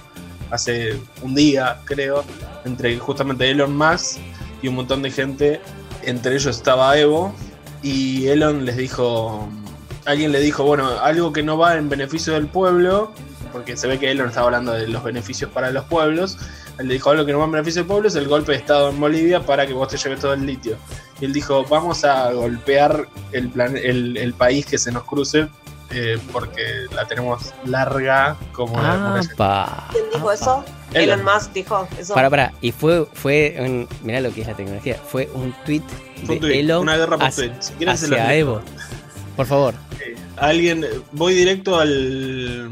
hace un día, creo, entre justamente Elon Musk y un montón de gente. Entre ellos estaba Evo, y Elon les dijo, alguien le dijo, bueno, algo que no va en beneficio del pueblo, porque se ve que Elon estaba hablando de los beneficios para los pueblos, él le dijo algo que no va en beneficio del pueblo es el golpe de Estado en Bolivia para que vos te lleves todo el litio. Y él dijo, vamos a golpear el, plan, el, el país que se nos cruce eh, porque la tenemos larga como la muralla. Apa, ¿Quién dijo apa. eso? Elon. Elon Musk dijo eso. Para, para. Y fue, fue un, mirá lo que es la tecnología. Fue un tweet de Fue un tuit, Elon una guerra por hacia, tweet. Hacia. Evo. Por favor. Alguien, voy directo al,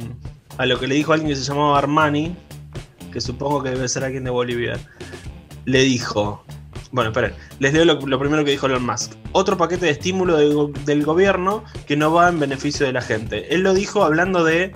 a lo que le dijo alguien que se llamaba Armani, que supongo que debe ser alguien de Bolivia. Le dijo, bueno, esperen, les leo lo, lo primero que dijo Elon Musk. Otro paquete de estímulo del go- del gobierno que no va en beneficio de la gente. Él lo dijo hablando de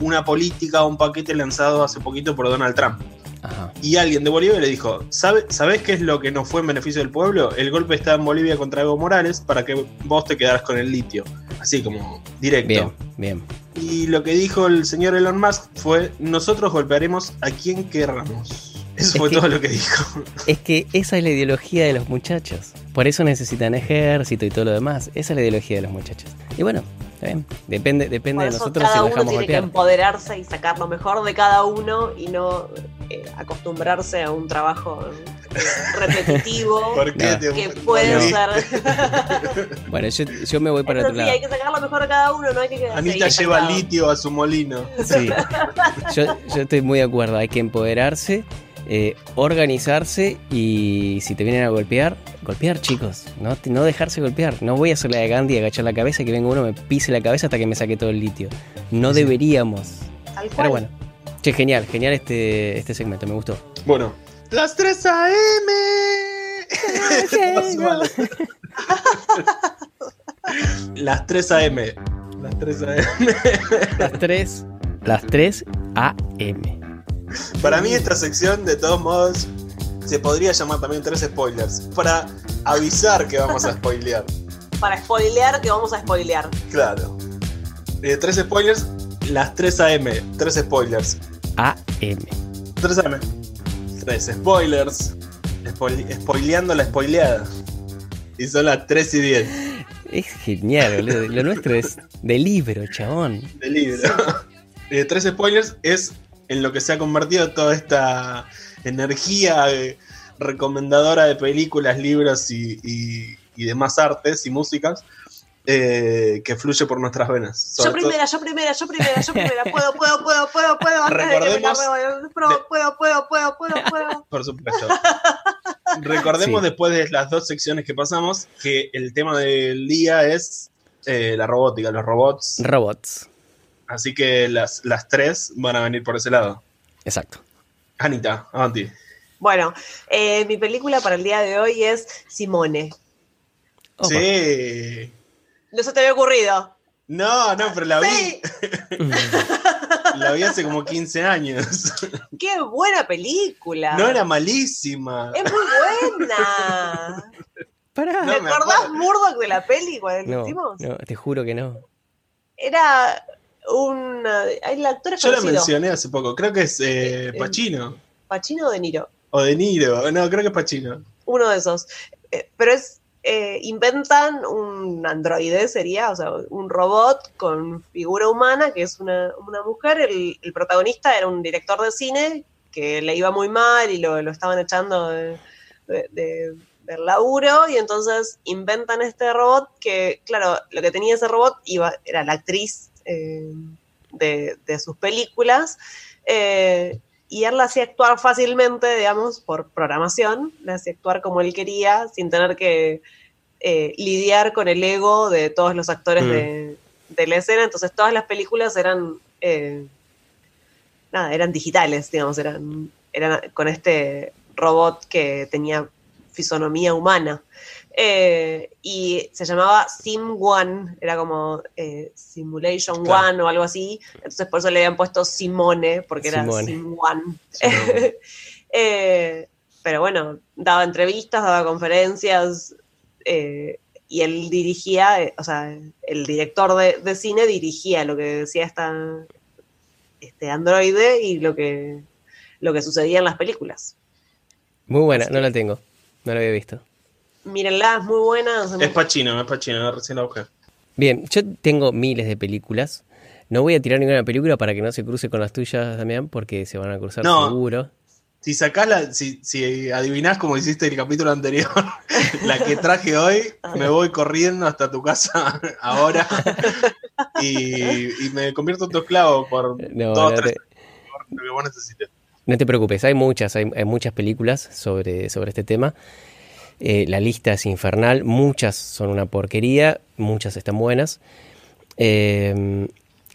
una política un paquete lanzado hace poquito por Donald Trump. Ajá. Y alguien de Bolivia le dijo, ¿sabe, ¿sabés qué es lo que no fue en beneficio del pueblo? El golpe está en Bolivia contra Evo Morales para que vos te quedaras con el litio. Así como directo. Bien, bien. Y lo que dijo el señor Elon Musk fue, nosotros golpearemos a quien querramos. Eso Es fue que- todo lo que dijo. Es que esa es la ideología de los muchachos. Por eso necesitan ejército y todo lo demás. Esa es la ideología de los muchachos. Y bueno, está bien. Depende, depende de nosotros si cada nos uno dejamos tiene que golpear. empoderarse y sacar lo mejor de cada uno y no eh, acostumbrarse a un trabajo eh, repetitivo ¿Por qué No. que puede No. ser. Bueno, yo, yo me voy para otro así, lado. hay que sacar lo mejor de cada uno, no hay que Anita lleva litio a su molino. Sí, yo, yo estoy muy de acuerdo. Hay que empoderarse, eh, organizarse y si te vienen a golpear, golpear, chicos. No, no dejarse golpear. No voy a hacer la de Gandhi y agachar la cabeza y que venga uno me pise la cabeza hasta que me saque todo el litio. No Sí. deberíamos. Tal cual. Pero bueno. Che, genial, genial este, este segmento, me gustó. Bueno, las 3 AM. las 3 AM. Las 3 AM. Las 3, las 3 AM. Para mí esta sección, de todos modos, se podría llamar también tres spoilers. Para avisar que vamos a spoilear. Para spoilear, que vamos a spoilear. Claro. Eh, tres spoilers, las 3 AM. Tres spoilers. AM. 3 AM. Tres spoilers. Spoil- spoileando la spoileada. Y son las 3 y 10 Es genial, boludo. Lo nuestro es de libro, chabón. del libro. Eh, tres spoilers es en lo que se ha convertido toda esta energía eh, recomendadora de películas, libros y, y- y demás artes y músicas eh, que fluye por nuestras venas. Yo todo- primera, yo primera, yo primera, yo primera. Puedo, puedo, puedo, puedo, puedo. Antes de que me Recordemos puedo, de- puedo, puedo, puedo, puedo, puedo. Por supuesto. Recordemos Sí. después de las dos secciones que pasamos que el tema del día es eh, la robótica, los robots. Robots. Así que las, las tres van a venir por ese lado. Exacto. Anita, avanti. Bueno, eh, mi película para el día de hoy es Simone. Opa. Sí. No se te había ocurrido. No, no, pero la vi, Sí, la vi hace como 15 años. qué buena película. No era malísima. Es muy buena. Pará. No, ¿Te me acordás acuerdo. Murdoch de la peli cuando la No, hicimos? no, te juro que no. Era un. El actor es Yo la conocido. mencioné hace poco. Creo que es eh, Eh, Pacino. Pacino o De Niro. O De Niro. No, creo que es Pacino. Uno de esos. Eh, pero es. eh, inventan un androide, sería, o sea, un robot con figura humana, que es una, una mujer. El, el protagonista era un director de cine que le iba muy mal y lo, lo estaban echando de- de- de- del laburo, y entonces inventan este robot que, claro, lo que tenía ese robot iba, era la actriz eh, de, de sus películas. eh, y él la hacía actuar fácilmente, digamos, por programación, la hacía actuar como él quería, sin tener que eh, lidiar con el ego de todos los actores Mm. de, de la escena. Entonces todas las películas eran, nada, eran digitales, digamos, eran, eran con este robot que tenía fisonomía humana. Eh, y se llamaba Sim One, era como eh, Simulation One o algo así. Entonces por eso le habían puesto Simone, porque era Sim One. Eh, pero bueno, daba entrevistas, daba conferencias y él dirigía, o sea, el director de, cine dirigía lo que decía esta, este androide y lo que, lo que sucedía en las películas. Muy buena, no la tengo, no la había visto. Mírenla, es muy buena. Es Pachino, es Pachino, recién la busqué. Bien, yo tengo miles de películas. No voy a tirar ninguna película para que no se cruce con las tuyas, Damián, porque se van a cruzar seguro. Si sacás la, si, si adivinás como hiciste el capítulo anterior, la que traje hoy, me voy corriendo hasta tu casa ahora y, me convierto en tu esclavo por no, dos, lo que vos necesites. No te preocupes, hay muchas, hay, hay muchas películas sobre, sobre este tema. Eh, la lista es infernal, muchas son una porquería, muchas están buenas. Eh,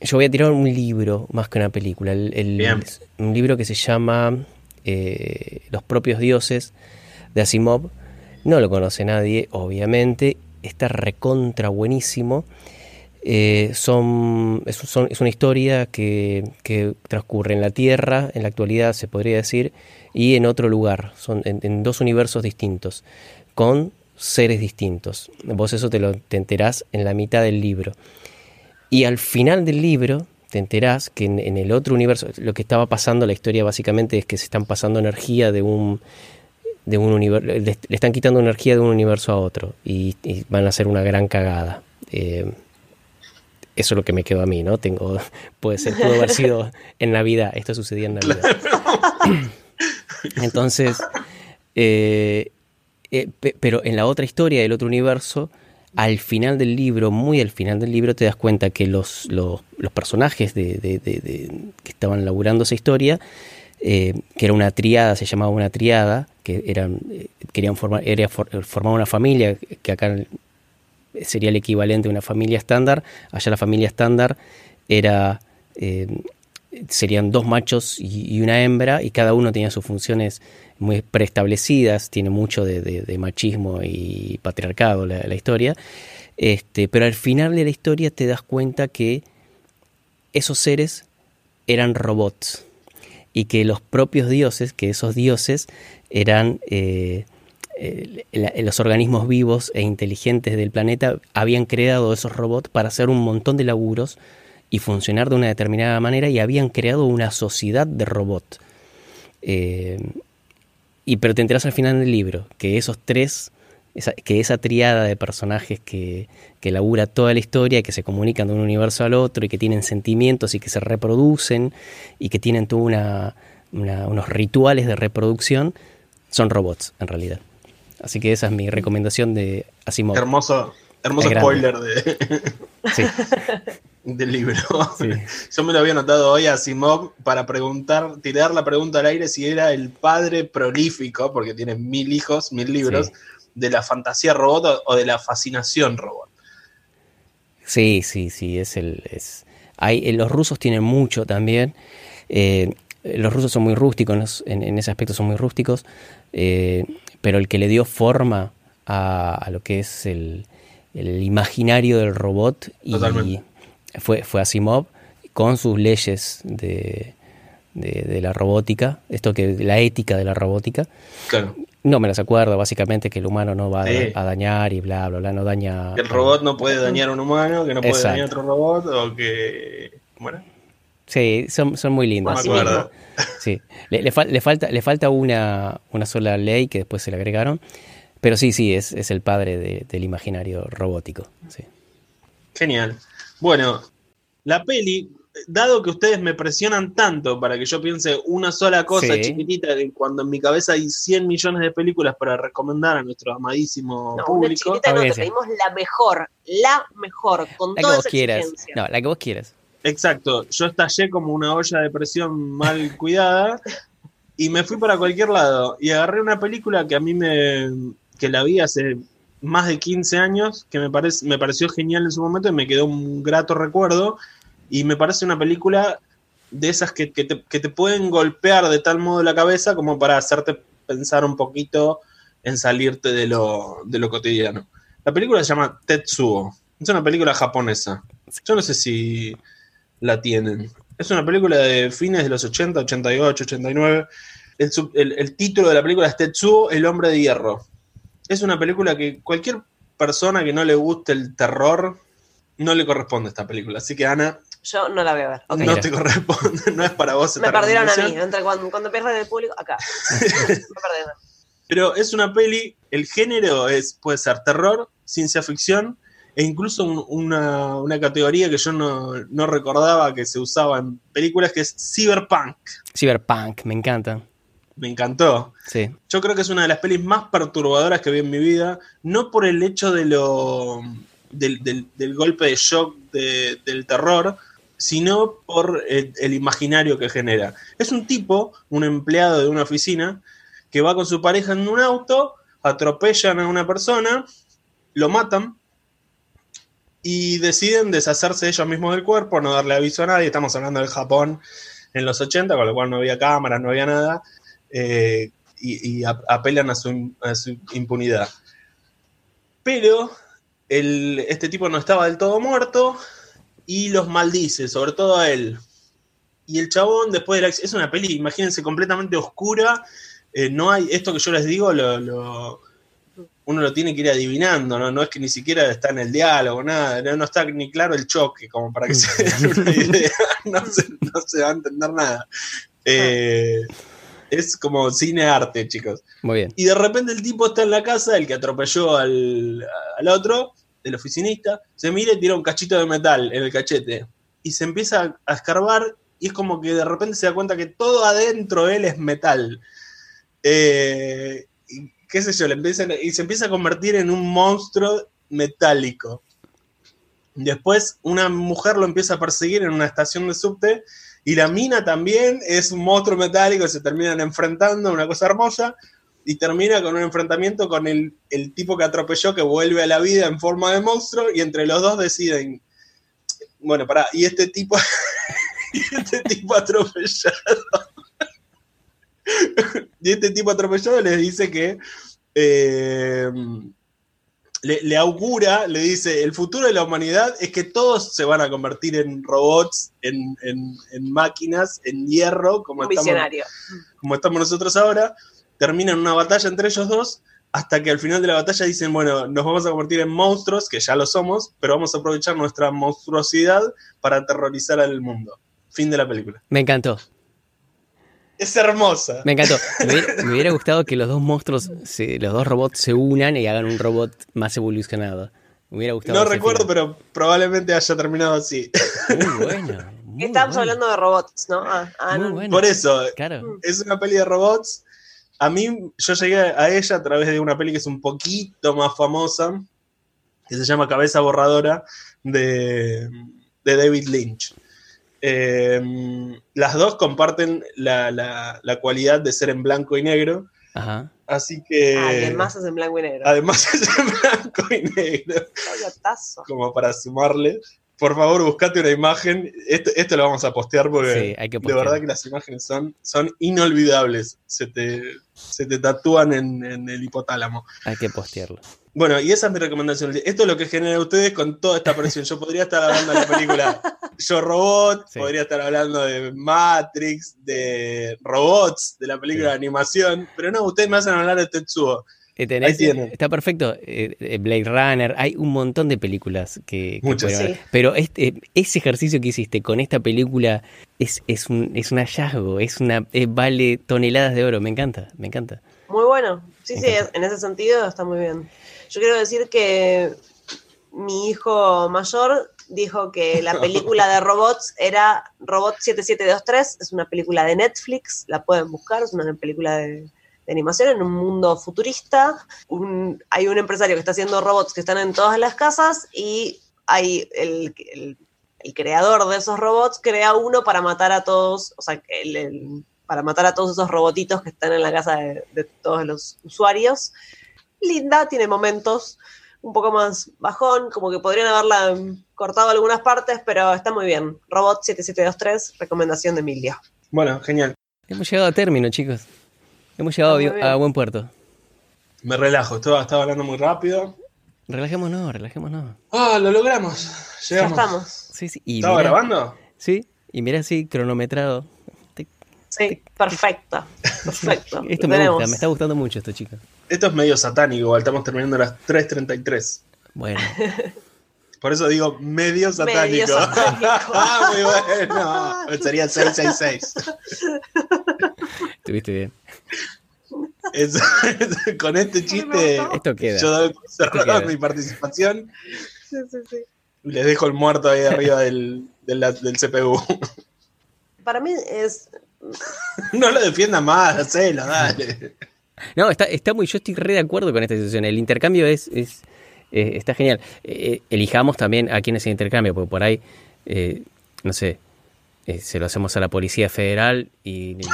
yo voy a tirar un libro más que una película, un libro que se llama eh, Los propios dioses de Asimov. No lo conoce nadie, obviamente, está recontra buenísimo. Son, es, una historia que, transcurre en la Tierra, en la actualidad se podría decir, y en otro lugar, son en dos universos distintos con seres distintos. Vos eso te lo te enterás en la mitad del libro. Y al final del libro te enterás que en, el otro universo, lo que estaba pasando, la historia básicamente es que se están pasando energía de un, de un universo, le, están quitando energía de un universo a otro y, van a hacer una gran cagada. Eh, eso es lo que me quedó a mí, ¿no? Tengo, puede ser, pudo haber sido en Navidad, esto sucedía en Navidad. Entonces, eh, eh, pero en la otra historia del otro universo, al final del libro, muy al final del libro, te das cuenta que los, los, personajes de, que estaban laburando esa historia, eh, que era una triada, se llamaba una triada, que eran, eh, querían formar, era, formar una familia, que acá sería el equivalente a una familia estándar, allá la familia estándar era serían dos machos y, una hembra y cada uno tenía sus funciones muy preestablecidas, tiene mucho de, machismo y patriarcado la, historia, este, pero al final de la historia te das cuenta que esos seres eran robots y que los propios dioses, que esos dioses eran eh, los organismos vivos e inteligentes del planeta, habían creado esos robots para hacer un montón de laburos y funcionar de una determinada manera y habían creado una sociedad de robots. Eh, y pero te enteras al final del libro que esos tres, que esa triada de personajes que, que labura toda la historia, que se comunican de un universo al otro y que tienen sentimientos y que se reproducen y que tienen todos una, unos rituales de reproducción, son robots en realidad. Así que esa es mi recomendación de Asimov. Hermoso, hermoso spoiler de... Sí. del libro. Yo me lo había notado hoy a Simov para preguntar, tirar la pregunta al aire si era el padre prolífico, porque tiene mil hijos, mil libros, de la fantasía robot o de la fascinación robot. Sí, sí, sí, es el... Es... Hay, eh, los rusos tienen mucho también. Eh, los rusos son muy rústicos, en, ese aspecto son muy rústicos, eh, pero el que le dio forma a, lo que es el, el imaginario del robot y, fue, fue Asimov con sus leyes de, de, la robótica, esto que la ética de la robótica. Claro. No me las acuerdo, básicamente que el humano no va a, dañar y bla, bla, bla, no daña... Que el robot no puede dañar a un humano, que no puede dañar a otro robot, o que... Bueno. Sí, son, son muy lindas. No me acuerdo. Sí, le, le, falta, le falta una, una sola ley que después se le agregaron, pero sí, sí, es, es el padre del imaginario robótico. Sí. Genial. Bueno, la peli, dado que ustedes me presionan tanto para que yo piense una sola cosa chiquitita, cuando en mi cabeza hay 100 millones de películas para recomendar a nuestro amadísimo público. Una chiquitita no, te pedimos la mejor, la mejor, con la que vos quieras. No, la que vos quieras. Exacto, yo estallé como una olla de presión mal cuidada y me fui para cualquier lado y agarré una película que a mí me que la vi hace más de 15 años, que me, parece, me pareció genial en su momento y me quedó un grato recuerdo. Y me parece una película de esas que, te, pueden golpear de tal modo la cabeza como para hacerte pensar un poquito en salirte de lo, de lo cotidiano. La película se llama Tetsuo. Es una película japonesa. Yo no sé si la tienen. Es una película de fines de los 80, 88, 89. El, sub- el- el título de la película es Tetsuo, el hombre de hierro. Es una película que cualquier persona que no le guste el terror no le corresponde a esta película. Así que Ana, Yo no la voy a ver. No Mira. te corresponde, no es para vos. Me perdieron a mí. Entre cuando, cuando pierden el público, acá. Me perdieron. Pero es una peli, el género es, puede ser terror, ciencia ficción e incluso un- una, una categoría que yo no, no recordaba que se usaba en películas que es cyberpunk. Cyberpunk, me encanta. Me encantó. Sí. Yo creo que es una de las pelis más perturbadoras que vi en mi vida, no por el hecho de lo del, del- del golpe de shock de- del terror, sino por el, el imaginario que genera. Es un tipo, un empleado de una oficina, que va con su pareja en un auto, atropellan a una persona, lo matan y deciden deshacerse ellos mismos del cuerpo, no darle aviso a nadie. Estamos hablando del Japón en los 80, con lo cual no había cámaras, no había nada. eh, y, y ap- apelan a su, impunidad. Pero este tipo no estaba del todo muerto y los maldice, sobre todo a él. Y el chabón, después de la... Es una peli, imagínense, completamente oscura. eh, no hay... Esto que yo les digo, lo- uno lo tiene que ir adivinando, ¿no? No es que ni siquiera está en el diálogo, nada. No, no está ni claro el choque, como para que se den una idea. No se, no se va a entender nada. Eh, es como cine arte, chicos. Muy bien. Y de repente el tipo está en la casa, el que atropelló al, al otro, el oficinista, se mira y tira un cachito de metal en el cachete. Y se empieza a escarbar y es como que de repente se da cuenta que todo adentro de él es metal. Eh, qué sé yo, le y se empieza a convertir en un monstruo metálico. Después una mujer lo empieza a perseguir en una estación de subte y la mina también es un monstruo metálico, se terminan enfrentando, una cosa hermosa, y termina con un enfrentamiento con el, el tipo que atropelló, que vuelve a la vida en forma de monstruo, y entre los dos deciden, bueno, pará, y este tipo, y este tipo atropellado, y este tipo atropellado les dice que eh, le, le augura, le dice, el futuro de la humanidad es que todos se van a convertir en robots, en, en- en máquinas, en hierro, como Un estamos, visionario. como estamos nosotros ahora. Terminan una batalla entre ellos dos, hasta que al final de la batalla dicen, bueno, nos vamos a convertir en monstruos, que ya lo somos, pero vamos a aprovechar nuestra monstruosidad para aterrorizar al mundo. Fin de la película. Me encantó. Es hermosa. Me encantó. Me hubiera, me hubiera gustado que los dos monstruos, se- los dos robots se unan y hagan un robot más evolucionado. Me hubiera gustado. No recuerdo, final. pero probablemente haya terminado así. Muy bueno. muy Estábamos bueno. hablando de robots, ¿no? Ah, ah, Muy no. bueno. Por eso, Claro. es una peli de robots. A mí, yo llegué a ella a través de una peli que es un poquito más famosa, que se llama Cabeza Borradora, de, de David Lynch. Eh, las dos comparten la, la- la cualidad de ser en blanco y negro, Ajá. así que... Además es en blanco y negro. además es en blanco y negro, como para sumarle. Por favor, buscate una imagen. Esto, esto lo vamos a postear porque Sí, hay que de verdad que las imágenes son, son inolvidables. Se te, se te tatúan en, en el hipotálamo. Hay que postearlo. Bueno, y esa es mi recomendación. Esto es lo que genera ustedes con toda esta presión. Yo podría estar hablando de la película Yo Robot, Sí. podría estar hablando de Matrix, de robots, de la película de animación, pero no, ustedes me hacen hablar de Tetsuo. Eh, tenés- Ahí tienen. Está perfecto. Eh, eh, Blade Runner, hay un montón de películas que, que Muchas. Sí. Pero este, ese ejercicio que hiciste con esta película es, es, un, es un hallazgo, es una, vale toneladas de oro. Me encanta, me encanta. Muy bueno. Sí, Me sí, encanta. en ese sentido está muy bien. Yo quiero decir que mi hijo mayor dijo que la película de robots era Robot 7723, es una película de Netflix, la pueden buscar, es una película de, de animación en un mundo futurista. Un- hay un empresario que está haciendo robots que están en todas las casas y hay el, el- el creador de esos robots crea uno para matar a todos, o sea, el- el- para matar a todos esos robotitos que están en la casa de, de todos los usuarios. Linda, tiene momentos un poco más bajón, como que podrían haberla cortado algunas partes, pero está muy bien. Robot 7723, recomendación de Emilio. Bueno, genial. Hemos llegado a término, chicos. Hemos llegado a, buen puerto. Me relajo, estaba, estaba hablando muy rápido. Relajémonos, relajémonos. Ah, lo logramos. Ya Llegamos. estamos. Sí, sí. Y ¿Estaba mirá- grabando? Sí, y mira así, cronometrado. Tic, Sí, perfecto. Perfecto. Esto me gusta, me está gustando mucho esto, chicos. Esto es medio satánico, estamos terminando a las 3.33. Bueno, Por eso digo medio satánico. Medio satánico. ah, muy bueno. Sería 666. estuviste bien. Con este chiste. Esto queda. yo doy por mi participación Sí, sí, sí. y les dejo el muerto ahí arriba del, del, del CPU. Para mí es. no lo defiendan más, hacelo, dale. No, está, está muy, yo estoy re de acuerdo con esta situación. El intercambio es, es eh, está genial. Eh, elijamos también a quién es el intercambio, porque por ahí, eh, no sé, eh, se lo hacemos a la Policía Federal y, y-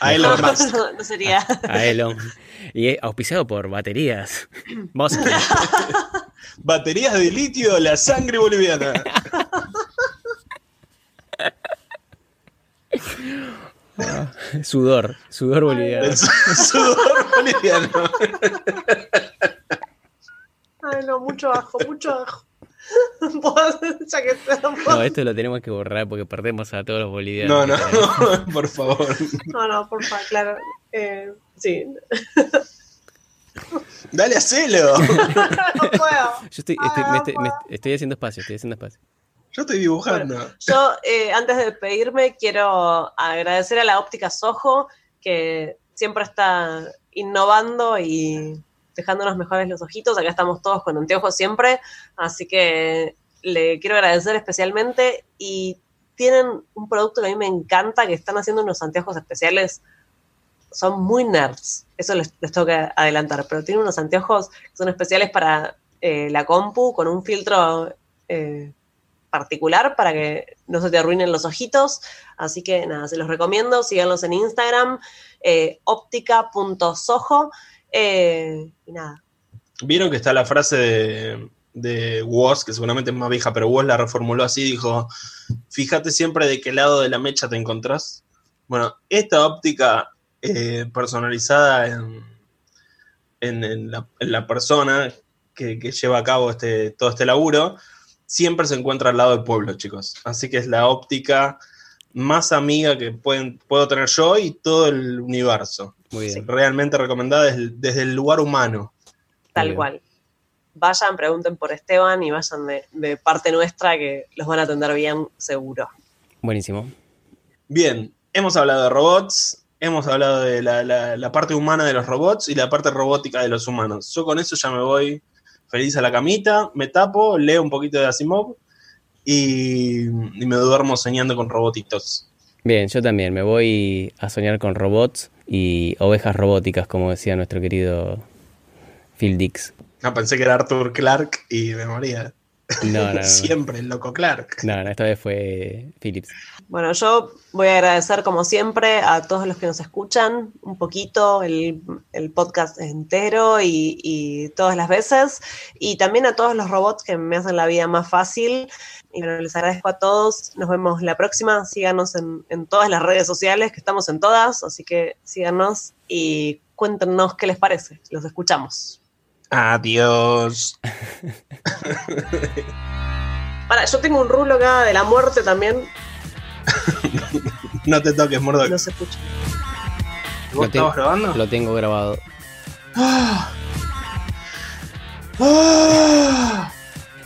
A más. no, no sería. a Elon. Y es auspiciado por baterías. Baterías de litio, la sangre boliviana. Sudor, sudor boliviano. El sudor boliviano. Ay, no, mucho ajo, mucho ajo. No, esto lo tenemos que borrar porque perdemos a todos los No, bolivianos. no, no, por favor. no, no, por favor, claro. Eh, sí, Dale, hacelo. no puedo. Yo estoy, estoy, me estoy, me estoy haciendo espacio, estoy haciendo espacio. Yo estoy dibujando. Yo, eh, antes de despedirme, quiero agradecer a la óptica Soho, que siempre está innovando y dejándonos mejores los ojitos. Acá estamos todos con anteojos siempre, así que le quiero agradecer especialmente. Y tienen un producto que a mí me encanta, que están haciendo unos anteojos especiales. Son muy nerds, eso les, les tengo que adelantar, pero tienen unos anteojos que son especiales para eh, la compu con un filtro eh, particular para que no se te arruinen los ojitos. Así que nada, se los recomiendo. Síganlos en Instagram, eh. Eh, y nada. Vieron que está la frase de, de que seguramente es más vieja, pero Woz la reformuló así, dijo, fíjate siempre de qué lado de la mecha te encontrás. Bueno, esta óptica eh, personalizada en, en la persona que, que lleva a cabo este, todo este laburo, siempre se encuentra al lado del pueblo, chicos. Así que es la óptica más amiga que pueden, puedo tener yo y todo el universo. Muy bien. Realmente recomendada desde, desde el lugar humano. Tal cual. Vayan, pregunten por Esteban y vayan de, de parte nuestra que los van a atender bien, seguro. Buenísimo. Bien, hemos hablado de robots, hemos hablado de la, la- la parte humana de los robots y la parte robótica de los humanos. Yo con eso ya me voy feliz a la camita, me tapo, leo un poquito de Asimov y, y me duermo soñando con robotitos. Bien, yo también me voy a soñar con robots y ovejas robóticas, como decía nuestro querido Phil Dix. Ah, pensé que era Arthur Clark y me moría. No, no, no. Siempre el loco Clark. No, no, esta vez fue Phillips. Bueno, yo voy a agradecer como siempre a todos los que nos escuchan un poquito el, el podcast entero y, y todas las veces y también a todos los robots que me hacen la vida más fácil. Y bueno, les agradezco a todos. Nos vemos la próxima. Síganos en, en todas las redes sociales, que estamos en todas, así que síganos y cuéntenos qué les parece. Los escuchamos. Adiós. Para, yo tengo un rulo acá de la muerte también. No te toques, Murdoch. No se escucha. ¿Vos Lo tengo- estabas grabando? Lo tengo grabado. ¡Ah! ¡Ah!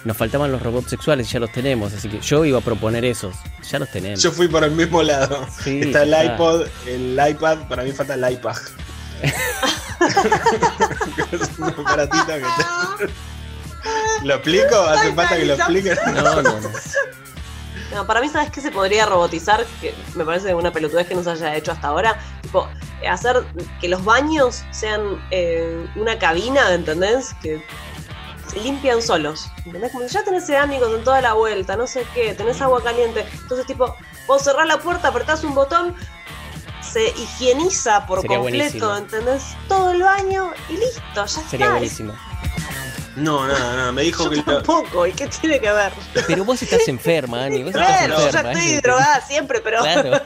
Nos faltaban los robots sexuales, ya los tenemos, así que yo iba a proponer esos. Ya los tenemos. Yo fui por el mismo lado. Sí, Está el está. iPod, el iPad, para mí falta el iPad. es un aparatito que te- ¿Lo explico? ¿Hace falta que lo explique? No, no, no. No, para mí, ¿sabes qué se podría robotizar? Que me parece una pelotudez que no se haya hecho hasta ahora. Tipo, hacer que los baños sean eh, una cabina, ¿entendés? Que se limpian solos. ¿Entendés? Como ya tenés cerámicos en toda la vuelta, no sé qué, tenés agua caliente. Entonces, tipo, vos cerrás la puerta, apretás un botón, se higieniza por Sería completo, buenísimo. ¿entendés? Todo el baño y listo, ya Sería está. buenísimo. No, nada, nada. Me dijo Yo que tampoco, ¿y qué tiene que ver? Pero vos estás enferma, Ani. Vos estás Claro, yo ya enferma. estoy drogada siempre, pero Claro.